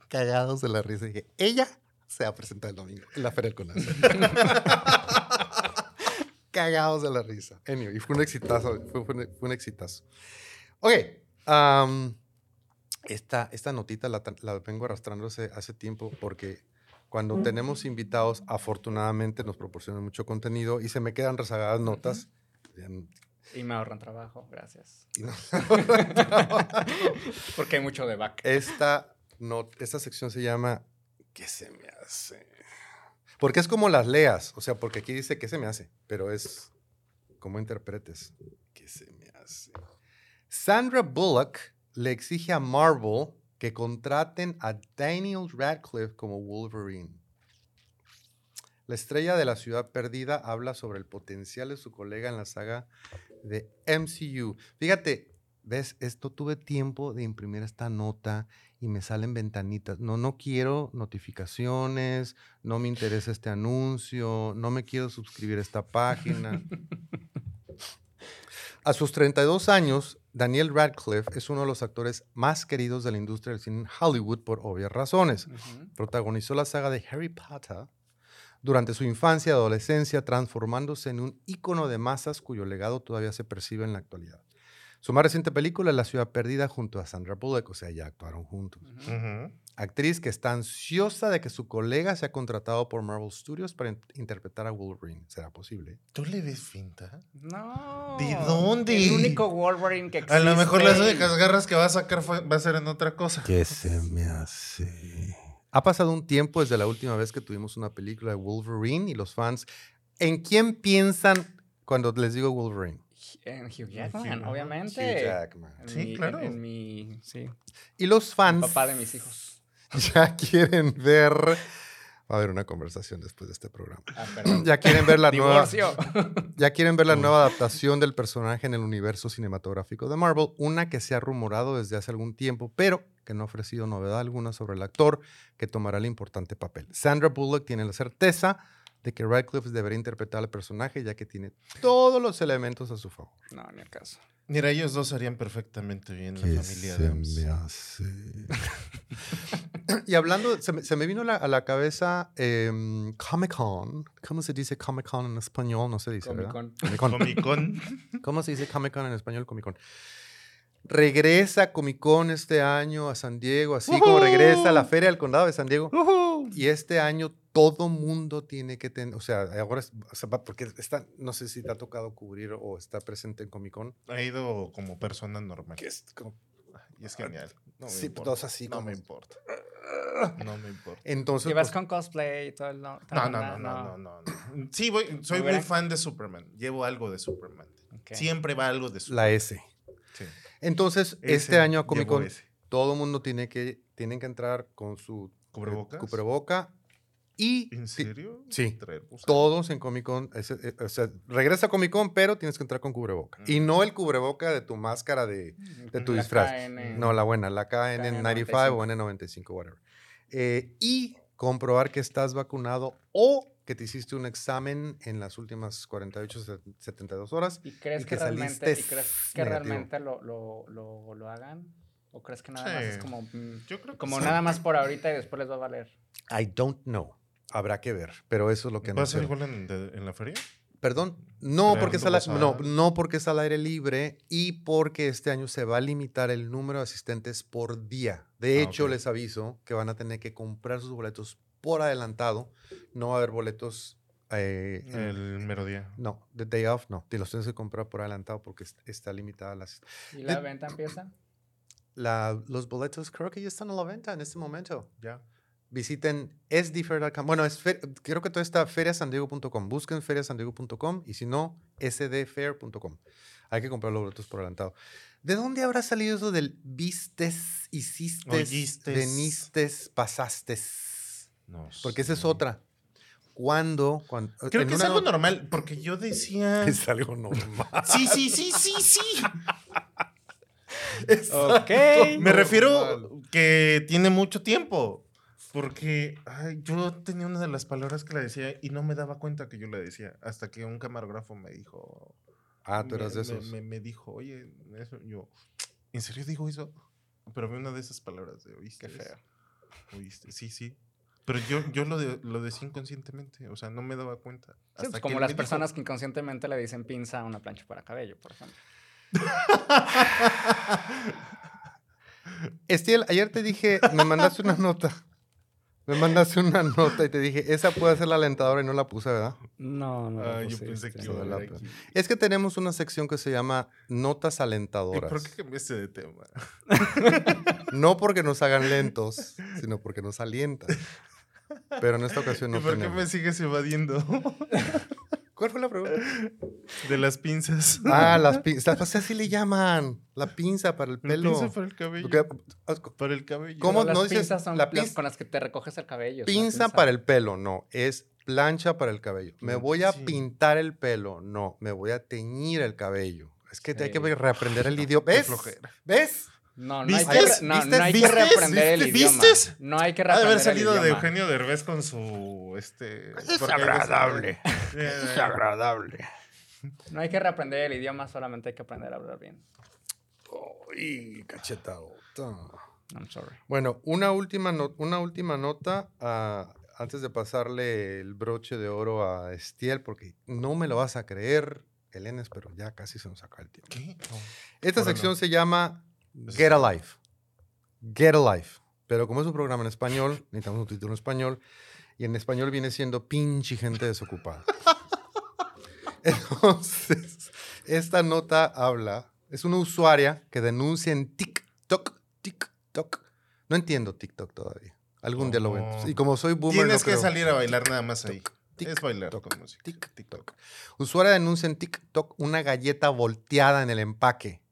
cagados de la risa. Y dije, ella se va a presentar el domingo en la Feria del. cagados de la risa. Anyway, y fue un exitazo, fue, fue un, fue un exitazo. Ok, am, esta, esta notita la, la vengo arrastrando hace, hace tiempo porque cuando tenemos invitados, afortunadamente nos proporcionan mucho contenido y se me quedan rezagadas notas. Em, Y me ahorran trabajo, gracias. y no- Porque hay mucho de back. esta, no, esta sección se llama ¿Qué se me hace? Porque es como las leas, o sea, porque aquí dice ¿Qué se me hace? Pero es como interpretes. ¿Qué se me hace? Sandra Bullock le exige a Marvel que contraten a Daniel Radcliffe como Wolverine. La estrella de la ciudad perdida habla sobre el potencial de su colega en la saga de MCU. Fíjate, ves, esto tuve tiempo de imprimir esta nota y me salen ventanitas. No, no quiero notificaciones, no me interesa este anuncio, no me quiero suscribir a esta página. A sus 32 años, Daniel Radcliffe es uno de los actores más queridos de la industria del cine en Hollywood por obvias razones. Protagonizó la saga de Harry Potter durante su infancia y adolescencia, transformándose en un ícono de masas cuyo legado todavía se percibe en la actualidad. Su más reciente película es La ciudad perdida junto a Sandra Bullock, o sea, ya actuaron juntos. Actriz que está ansiosa de que su colega sea contratado por Marvel Studios para in- interpretar a Wolverine. ¿Será posible? ¿Tú le ves finta? No. ¿De dónde? El único Wolverine que existe. A lo mejor las únicas garras que va a sacar fue- va a ser en otra cosa. ¿Qué se me hace? Ha pasado un tiempo desde la última vez que tuvimos una película de Wolverine y los fans, ¿en quién piensan cuando les digo Wolverine? En Hugh Jackman, obviamente. Hugh Jackman. En Sí, mi- claro. En, mi. Sí. Y los fans Papá de mis hijos. ya quieren ver... Va a haber una conversación después de este programa. Ah, perdón. Ya quieren ver la nueva... Ya quieren ver la nueva adaptación del personaje en el universo cinematográfico de Marvel, una que se ha rumorado desde hace algún tiempo, pero que no ha ofrecido novedad alguna sobre el actor que tomará el importante papel. Sandra Bullock tiene la certeza de que Radcliffe deberá interpretar al personaje ya que tiene todos los elementos a su favor. No, ni el caso. Mira, ellos dos harían perfectamente bien la familia Adams. hace? y hablando, se me, se me vino la- a la cabeza em, Comic Con. ¿Cómo se dice Comic Con en español? No se dice. Comic-Con. Comic-Con. Comic Con. ¿Cómo se dice Comic Con en español? Comic Con. Regresa Comic Con este año a San Diego, así como regresa la Feria del Condado de San Diego. Y este año todo mundo tiene que tener, o sea, ahora, es- o sea, va- porque está, no sé si te ha tocado cubrir o está presente en Comic Con. Ha ido como persona normal. Que es como- Y es genial. No me Sí, importa. todos así No como- me importa. No me importa. Entonces, Que vas pues, con cosplay y todo el. No, No, no, no, no, no, no, no. Sí, voy, soy muy fan de Superman. Llevo algo de Superman. Siempre va algo de Superman. la S. Sí. Entonces, Ese, este año a Comic Con, todo mundo tiene que, tienen que entrar con su ¿Cubrebocas? cubreboca y ¿En serio? sí. Todos en Comic Con, eh, o sea, regresa a Comic Con, pero tienes que entrar con cubreboca. Y Mm. no el cubreboca de tu máscara de, de tu La disfraz. KN. No, la buena, la KN95 o N95, whatever. Eh, y comprobar que estás vacunado o que te hiciste un examen en las últimas 48, se- 72 horas. ¿Y crees y que, que realmente, y crees que realmente lo, lo, lo, lo hagan? ¿O crees que nada más es Sí. como, mm, Yo creo que como sí. nada más por ahorita y después les va a valer? I don't know. Habrá que ver, pero eso es lo que ¿Va a ser igual en, de- en la feria? Perdón, no porque, es al, no, no porque es al aire libre y porque este año se va a limitar el número de asistentes por día. De Ah, hecho, ok. les aviso que van a tener que comprar sus boletos por adelantado. No va a haber boletos. eh, El mero día. no, the day off no. Te los tienes que comprar por adelantado porque es- está limitada las. ¿Y la De- venta empieza? La, los boletos creo que ya están a la venta en este momento. Ya. Visiten sdfair.com. Bueno, es fe- creo que todo está feriasandiego.com. Busquen feriasandiego.com y si no, sdfair.com. Hay que comprar los boletos por adelantado. ¿De dónde habrá salido eso del vistes, hiciste, Oyistes. venistes, pasastes? No Porque esa es otra. ¿Cuándo? cuando, Creo que es algo normal, porque yo decía... Es algo normal. Sí, sí, sí, sí, sí. Ok. Me refiero que tiene mucho tiempo. Porque ay, yo tenía una de las palabras que la decía y no me daba cuenta que yo la decía. Hasta que un camarógrafo me dijo. Ah, tú me- eras de me- esos. Me, me dijo, oye, eso. Yo, ¿en serio digo eso? Pero vi una de esas palabras de oíste. Qué feo. Oíste, sí, sí. Pero yo, yo lo, de- lo decía inconscientemente. O sea, no me daba cuenta. Sí, Hasta pues como las dijo- personas que inconscientemente le dicen pinza a una plancha para cabello, por ejemplo. Estiel, ayer te dije, me mandaste una nota. Me mandaste una nota y te dije, esa puede ser la alentadora y no la puse, ¿verdad? No, no. Ah, yo pensé que Eso iba a la haber aquí. Es que tenemos una sección que se llama Notas ¿Y Alentadoras. por qué cambiaste de tema? No porque nos hagan lentos, sino porque nos alientan. Pero en esta ocasión no ¿Y por qué me sigues evadiendo ¿Cuál fue la pregunta? de las pinzas? Ah, las pinzas. Pues así le llaman. La pinza para el La pelo. pinza para el cabello. Porque- Para el cabello. ¿Cómo? Las no dices pinzas son la las pinza- con las que te recoges el cabello. Pinza pinza. para el pelo, no. Es plancha para el cabello. Me voy a sí. pintar el pelo, no. Me voy a teñir el cabello. Es que hay que reaprender el idioma. ¿Ves? ¿Ves? No, no hay que, ¿Vistes? no, ¿Vistes? no hay que ¿Vistes? reaprender el ¿Vistes? idioma. ¿Vistes? No hay que Ha de haber salido de. Eugenio Derbez con su. Este, Es agradable. Es agradable. No hay que reaprender el idioma, solamente hay que aprender a hablar bien. Uy, cachetadota. I'm sorry. Bueno, una última, no- una última nota ah, antes de pasarle el broche de oro a Estiel, porque no me lo vas a creer. Elenes, pero ya casi se nos acaba el tiempo. ¿Qué? Esta Ahora sección no. se llama Get Alive. Get Alive. Pero como es un programa en español, necesitamos un título en español. Y en español viene siendo pinche gente desocupada. Entonces, esta nota habla, es una usuaria que denuncia en TikTok, TikTok. No entiendo TikTok todavía. Algún día lo ven. Oh. Y como soy boomer, Tienes no que creo. salir a bailar nada más ahí. Tic, es bailar con música. TikTok. Usuaria denuncia en TikTok una galleta volteada en el empaque.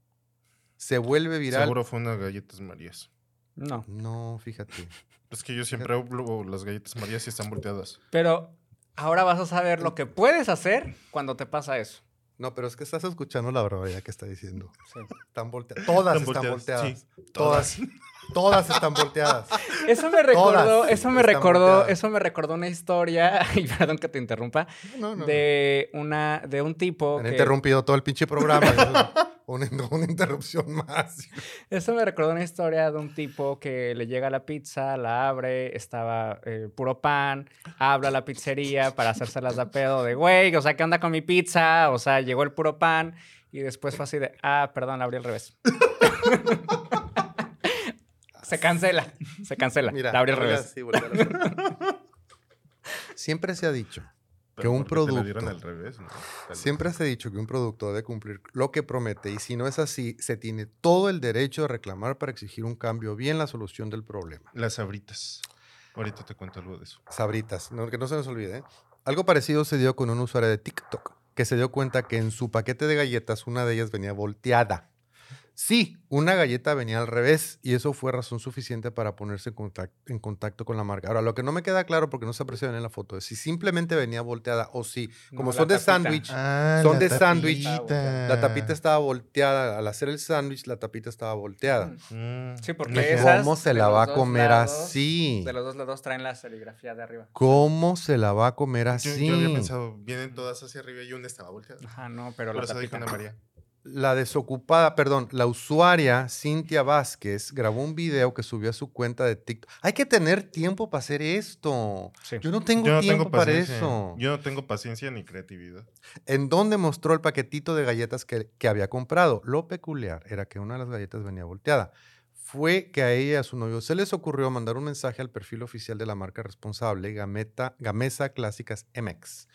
Se vuelve viral. Seguro fue unas galletas Marías. No. No, fíjate. Es que yo siempre hablo las galletas Marías y están volteadas. Pero ahora vas a saber lo que puedes hacer cuando te pasa eso. No, pero es que estás escuchando la barbaridad que está diciendo. Sí. Están volteadas. Todas Están están volteadas, volteadas. sí, todas. Todas están volteadas. Eso me recordó, Todas eso me recordó, volteadas. eso me recordó una historia, y perdón que te interrumpa, No, no, no. de una, de un tipo Han que, interrumpido todo el pinche programa. una, una interrupción más. eso me recordó una historia de un tipo que le llega la pizza, la abre, estaba eh, puro pan, habla a la pizzería para hacérselas de pedo de, güey, o sea, ¿qué onda con mi pizza? O sea, llegó el puro pan y después fue así de, ah, perdón, la abrí al revés. Se cancela, se cancela, Mira, la abrí al revés. Siempre se ha dicho que un ¿por qué te la dieron producto- al revés, ¿no? Siempre se ha dicho que un producto debe cumplir lo que promete y si no es así, se tiene todo el derecho de reclamar para exigir un cambio bien la solución del problema. Las sabritas. Ahorita te cuento algo de eso. Sabritas, no, que no se nos olvide. ¿eh? Algo parecido se dio con un usuario de TikTok que se dio cuenta que en su paquete de galletas una de ellas venía volteada. Sí, una galleta venía al revés y eso fue razón suficiente para ponerse en contacto, en contacto con la marca. Ahora, lo que no me queda claro porque no se aprecia bien en la foto es si simplemente venía volteada o si, como No, son de sándwich, Ah, Son de sándwich. la tapita estaba volteada. Al hacer el sándwich, la tapita estaba volteada. Mm, Sí, porque esas ¿Cómo se de la los va a dos comer lados- así? De los dos lados traen la serigrafía de arriba. ¿Cómo se la va a comer Yo, así? yo había pensado, vienen todas hacia arriba y una estaba volteada. Ajá, no, pero Por la eso dijo tapita. Ana María. La desocupada, perdón, la usuaria Cintia Vázquez grabó un video que subió a su cuenta de TikTok. Hay que tener tiempo para hacer esto. Sí. Yo no tengo Yo no tiempo tengo para eso. Yo no tengo paciencia ni creatividad. En donde mostró el paquetito de galletas que, que había comprado. Lo peculiar era que una de las galletas venía volteada. Fue que a ella y a su novio se les ocurrió mandar un mensaje al perfil oficial de la marca responsable, Gameta, Gamesa Clásicas MX,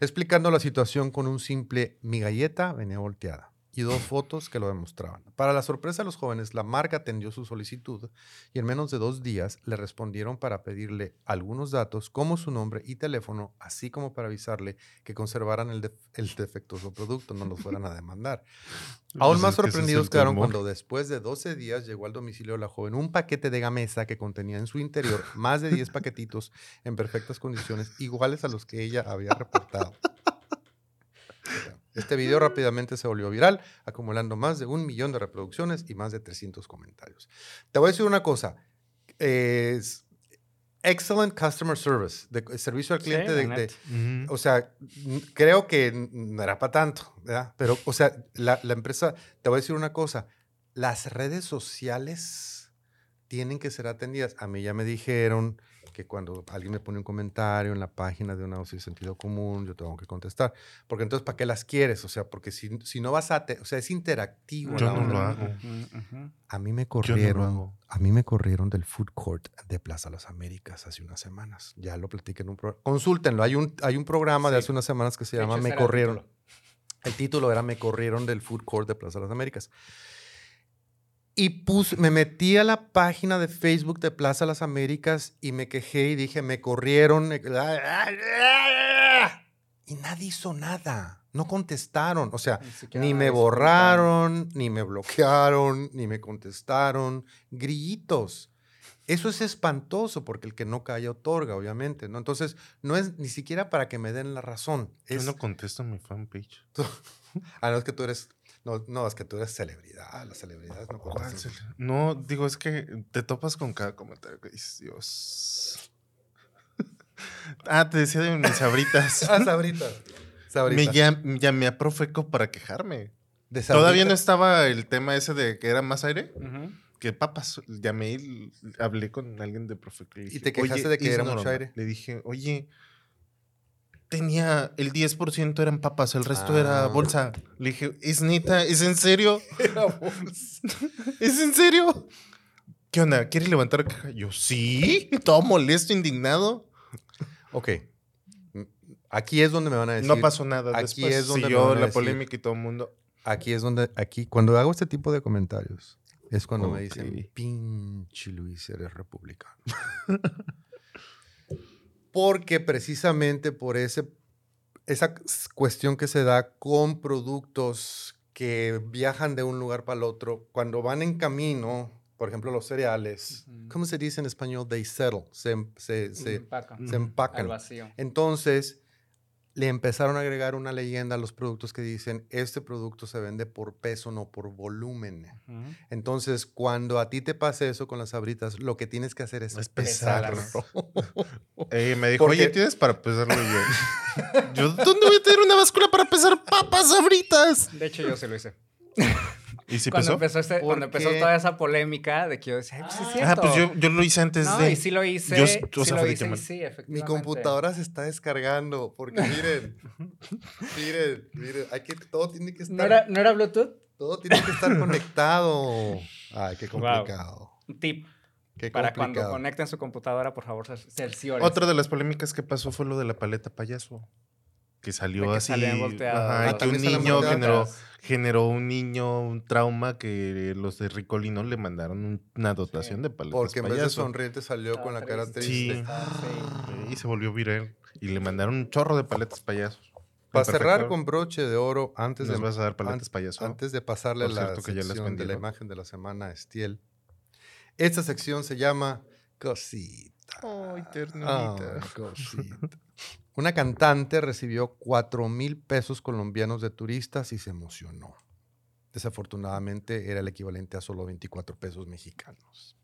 explicando la situación con un simple mi galleta venía volteada y dos fotos que lo demostraban. Para la sorpresa de los jóvenes, la marca atendió su solicitud y en menos de dos días le respondieron para pedirle algunos datos como su nombre y teléfono, así como para avisarle que conservaran el, def- el defectuoso producto, no los fueran a demandar. Aún más sorprendidos quedaron cuando después de 12 días llegó al domicilio de la joven un paquete de gamesa que contenía en su interior más de 10 paquetitos en perfectas condiciones, iguales a los que ella había reportado. Este video rápidamente se volvió viral, acumulando más de un millón de reproducciones y más de 300 comentarios. Te voy a decir una cosa. Es excellent customer service, de servicio al Sí, cliente la de- de, o sea, creo que no era para tanto, ¿verdad? Pero, o sea, la, la empresa, te voy a decir una cosa, las redes sociales tienen que ser atendidas. A mí ya me dijeron que cuando alguien me pone un comentario en la página de una dosis de sentido común, yo tengo que contestar. Porque entonces, ¿para qué las quieres? O sea, porque si, si no vas a... te- o sea, es interactivo. Yo la no onda. lo hago. A mí me no corrieron, hago. a mí me corrieron del food court de Plaza Las Américas hace unas semanas. Ya lo platiqué en un programa. Consúltenlo, hay un, hay un programa de Sí. hace unas semanas que se De llama Me corrieron. título. El título era Me corrieron del food court de Plaza Las Américas. Y puse, me metí a la página de Facebook de Plaza Las Américas y me quejé y dije, me corrieron. Y nadie hizo nada. No contestaron. O sea, ni me borraron, ni me bloquearon, ni me contestaron. Grillitos. Eso es espantoso porque el que no calla otorga, obviamente, ¿no? Entonces, no es ni siquiera para que me den la razón. Yo no contesto en mi fanpage. ah, no, es que tú eres, no, no, es que tú eres celebridad. Las celebridades no ¿Cuál contestan. es el- No, digo, es que te topas con cada comentario que dices, Dios. ah, te decía de mis sabritas. Ah, Sabrita. Sabrita. Me llam- llamé a Profeco para quejarme. De Todavía no estaba el tema ese de que era más aire. Que papas, llamé y hablé con alguien de Profeco. ¿Y dije, te quejaste "Oye, de que era mucho ignórame". aire? Le dije, oye, tenía el 10% eran papas, el resto Ah. era bolsa. Le dije, ¿es neta? ¿Es en serio? Era bolsa. ¿Es en serio? ¿Qué onda? ¿Quieres levantar caja? Yo, sí, todo molesto, indignado. Ok. Aquí es donde me van a decir. no pasó nada. aquí Después es donde me siguió van a la decir- polémica y todo el mundo. Aquí es donde, aquí, cuando hago este tipo de comentarios, es cuando me dicen, pinche Luis, eres republicano. Porque precisamente por ese, esa cuestión que se da con productos que viajan de un lugar para el otro, cuando van en camino, por ejemplo, los cereales, Ujú. ¿cómo se dice en español? They settle, se, se, se- Empaca. se Ujú. Al empacan. vacío. Entonces, le empezaron a agregar una leyenda a los productos que dicen, este producto se vende por peso, no por volumen. Entonces, cuando a ti te pase eso con las sabritas, lo que tienes que hacer es, Es pesarlo. Me dijo, Porque- oye, ¿tienes para pesarlo? Yo, yo, ¿dónde voy a tener una báscula para pesar papas sabritas? De hecho, yo sí lo hice. ¿Y si cuando, empezó este- cuando ¿Por empezó toda esa polémica de que yo decía, "Ay, pues sí es Ah, cierto. pues yo, yo lo hice antes no, de... y sí lo hice. Yo- o sí lo hice y sí, Mi efectivamente. computadora se está descargando, porque miren, miren, miren, hay que, todo tiene que estar, ¿No era, ¿No era Bluetooth? todo tiene que estar conectado. Ay, qué complicado. Un tip. Qué Para cuando conecten su computadora, por favor, cer- cerciórense. Otra de las polémicas que pasó fue lo de la paleta payaso. Que salió que así. ajá, Ah, y que un niño generó, generó un niño un trauma que los de Ricolino le mandaron un- una dotación Sí. de paletas Porque en vez de sonriente salió Estaba con la cara triste. triste. Sí. Sí. Y se volvió viral. Y le mandaron un chorro de paletas payasos. Para cerrar con broche de oro, antes Nos de, vas a dar paletas an- payaso. antes de pasarle Por la ya las de imagen de la semana a Estiel, esta sección se llama Cosita. Ay, Ay, ternurita. cosita. Una cantante recibió 4 mil pesos colombianos de turistas y se emocionó. Desafortunadamente era el equivalente a solo 24 pesos mexicanos.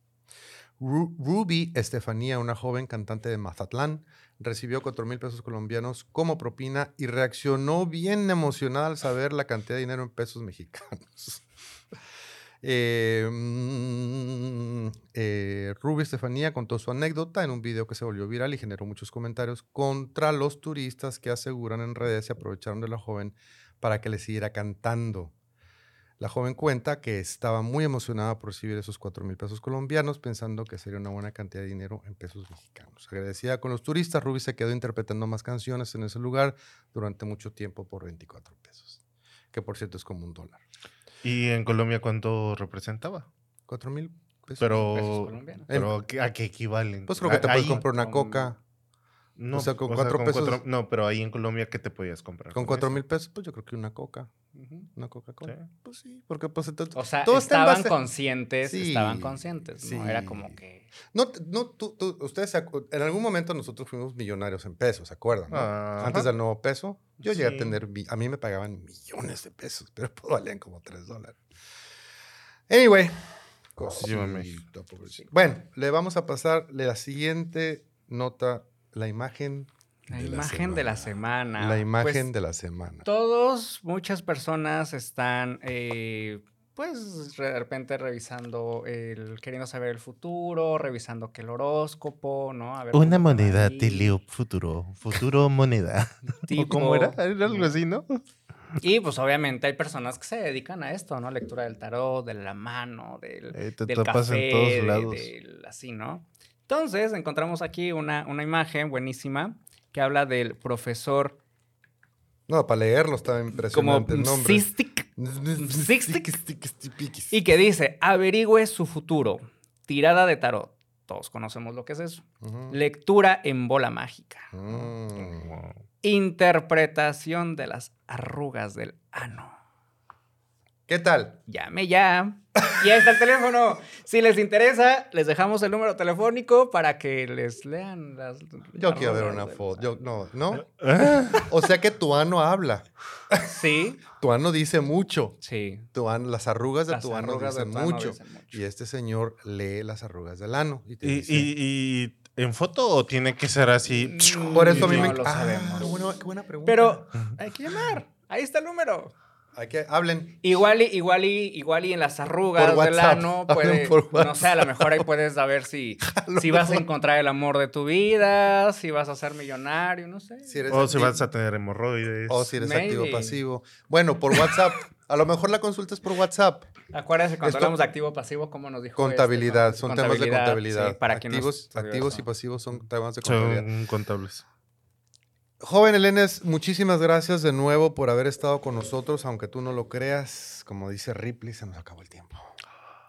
Ru- Ruby Estefanía, una joven cantante de Mazatlán, recibió 4 mil pesos colombianos como propina y reaccionó bien emocionada al saber la cantidad de dinero en pesos mexicanos. Eh, mm, eh, Ruby Estefanía contó su anécdota en un video que se volvió viral y generó muchos comentarios contra los turistas que aseguran en redes se aprovecharon de la joven para que le siguiera cantando. La joven cuenta que estaba muy emocionada por recibir esos 4 mil pesos colombianos, pensando que sería una buena cantidad de dinero en pesos mexicanos. Agradecida con los turistas, Ruby se quedó interpretando más canciones en ese lugar durante mucho tiempo por 24 pesos, que por cierto es como un dólar. ¿Y en Colombia cuánto representaba? 4 mil pesos. Pero, pesos colombianos. pero ¿a qué- ¿a qué equivalen? Pues creo que te puedes Ahí- comprar una con- coca. No, o sea, con cuatro pesos- cuatro- no, pero ahí en Colombia, ¿qué te podías comprar? Con 4 eso? mil pesos, pues yo creo que una coca. Una Coca-Cola. Sí. Pues sí, porque pues entonces... O sea, todo está en estaban base- conscientes, Sí, estaban conscientes. No era como que. No, no tú, tú- ustedes, en algún momento nosotros fuimos millonarios en pesos, ¿se acuerdan? no? Ajá. Antes del nuevo peso, yo llegué a tener, a mí me pagaban millones de pesos, pero pues valían como 3 dólares. Anyway. Cosita, pobrecito. Bueno, le vamos a pasar la siguiente nota, la imagen. La de imagen de la semana. La imagen Pues, de la semana. Todos, muchas personas están, eh, pues, de repente revisando, el, queriendo saber el futuro, revisando que el horóscopo, ¿no? A ver Una moneda te leo futuro. Futuro moneda. ¿O ¿Cómo era? Tipo- Era algo así, ¿no? Y pues obviamente hay personas que se dedican a esto, ¿no? Lectura del tarot, de la mano, del, Eh, te del café, en todos de- lados. del- así, ¿no? Entonces encontramos aquí una, una imagen buenísima que habla del profesor No, para leerlo estaba como impresionante el nombre. Sistik y que dice, averigüe su futuro, tirada de tarot. Todos conocemos lo que es eso. Ujú. Lectura en bola mágica. Mm. Interpretación de las arrugas del ano. ¿Qué tal? Llame ya. Y ahí está el teléfono. Si les interesa, les dejamos el número telefónico para que les lean las. Yo quiero ver una foto. Yo, no, ¿no? O sea que tu ano habla. Sí, Tu ano dice mucho. sí. Tu ano- las arrugas de Las tu ano arrugas de dicen tu ano mucho. dicen mucho. Y este señor lee las arrugas del ano. Y te ¿Y, dice- y- y en foto o tiene que ser así? Mm, Por eso a mí no me lo Ah, sabemos. qué buena, qué buena pregunta. Pero hay que llamar. Ahí está el número. Hay que hablen. Igual y, igual y, igual y en las arrugas Por del WhatsApp. ano, puede, por no sé, a lo mejor ahí puedes saber si, si vas a encontrar el amor de tu vida, si vas a ser millonario, no sé. Si O si activo- vas a tener hemorroides. o si eres activo Maybe. pasivo. Bueno, por WhatsApp. A lo mejor la consulta es por WhatsApp. Acuérdense cuando Esto- hablamos de activo pasivo, como nos dijo Contabilidad, este, son temas de contabilidad. sí, para activos, activos y pasivos son temas de contabilidad. Son contables. Joven Elenes, muchísimas gracias de nuevo por haber estado con nosotros, aunque tú no lo creas. Como dice Ripley, se nos acabó el tiempo.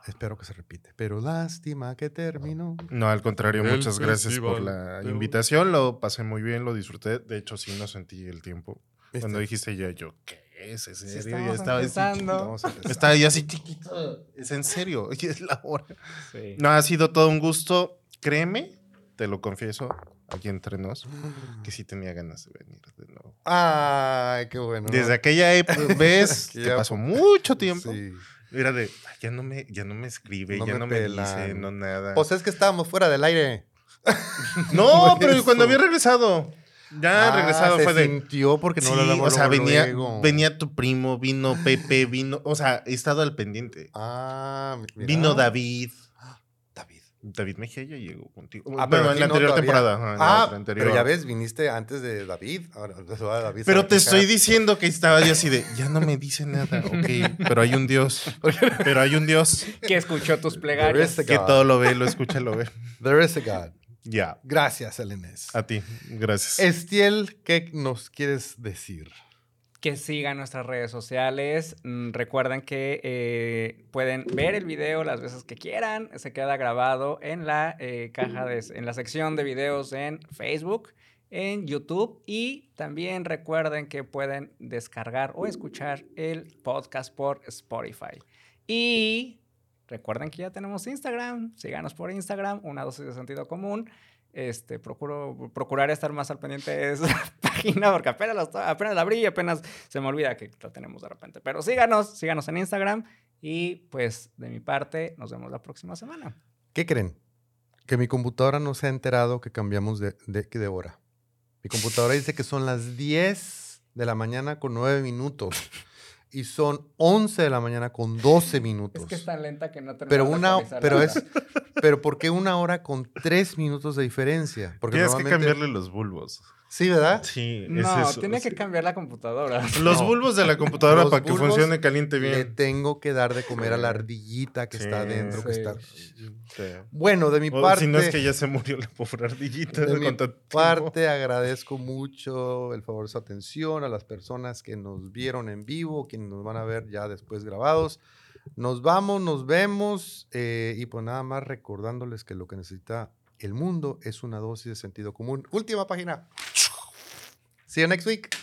Espero que se repite. Pero lástima que terminó. No, al contrario, El muchas gracias por la de- invitación. Lo pasé muy bien, lo disfruté. De hecho, sí no sentí el tiempo. ¿Viste? Cuando dijiste ya, yo, ¿qué es? ¿En serio? Ya estaba así empezando. chiquito. Vamos a empezar. Estaba ya así chiquito. Es en serio. Es la hora. Sí. No, ha sido todo un gusto. Créeme, te lo confieso, aquí entre nos, que sí tenía ganas de venir de nuevo. Ay, qué bueno. Desde aquella ep- vez que pasó mucho tiempo. Sí. Era de, "Ay, ya no me, ya no me escribe, No ya me no me dice, no nada. Pues es que estábamos fuera del aire. no, pero eso. cuando había regresado. Ya Ah, regresado se fue de. sintió porque no sí, lo hablamos o sea, luego, venía, luego. venía tu primo, vino Pepe, vino, o sea, he estado al pendiente. Ah, mi- mira. Vino David. David. Mejía ya llegó contigo. Ah, bueno, en la no anterior todavía. temporada. en Ah, anterior. pero ya ves, viniste antes de David. Ahora Pero a te estoy diciendo que estaba yo así de, ya no me dice nada, ok, pero hay un Dios, pero hay un Dios Que escuchó tus plegarias. que todo lo ve, lo escucha, lo ve. There is a God. Ya, Gracias, Elenes. a ti, gracias. Estiel, ¿qué nos quieres decir? Que sigan nuestras redes sociales. Mm, Recuerden que eh, pueden ver el video las veces que quieran. Se queda grabado en la eh, caja en la sección de videos en Facebook, en YouTube y también recuerden que pueden descargar o escuchar el podcast por Spotify. Y recuerden que ya tenemos Instagram. Síganos por Instagram, una dosis de sentido común. Este, procuro procurar estar más al pendiente de esa página porque apenas la, abrí y apenas se me olvida que la tenemos de repente. Pero síganos, síganos en Instagram y pues de mi parte nos vemos la próxima semana. ¿Qué creen? Que mi computadora no se ha enterado que cambiamos de, de, de hora. Mi computadora dice que son las 10 de la mañana con 9 minutos. Y son 11 de la mañana con 12 minutos. Es que es tan lenta que no tenemos Pero una, pero es, pero ¿por qué una hora con 3 minutos de diferencia? Porque Tienes que cambiarle los bulbos. Sí, ¿verdad? Sí, es No, eso, tiene sí. que cambiar la computadora. Los No. bulbos de la computadora Los para que funcione caliente Le bien. tengo que dar de comer a la ardillita que está Sí, adentro, que sí. está... Sí. Bueno, de mi O parte... si no es que ya se murió la pobre ardillita. De con mi parte agradezco mucho el favor de su atención a las personas que nos vieron en vivo, quienes nos van a ver ya después grabados. Nos vamos, nos vemos eh, y pues nada más recordándoles que lo que necesita el mundo es una dosis de sentido común. Última página. See you next week.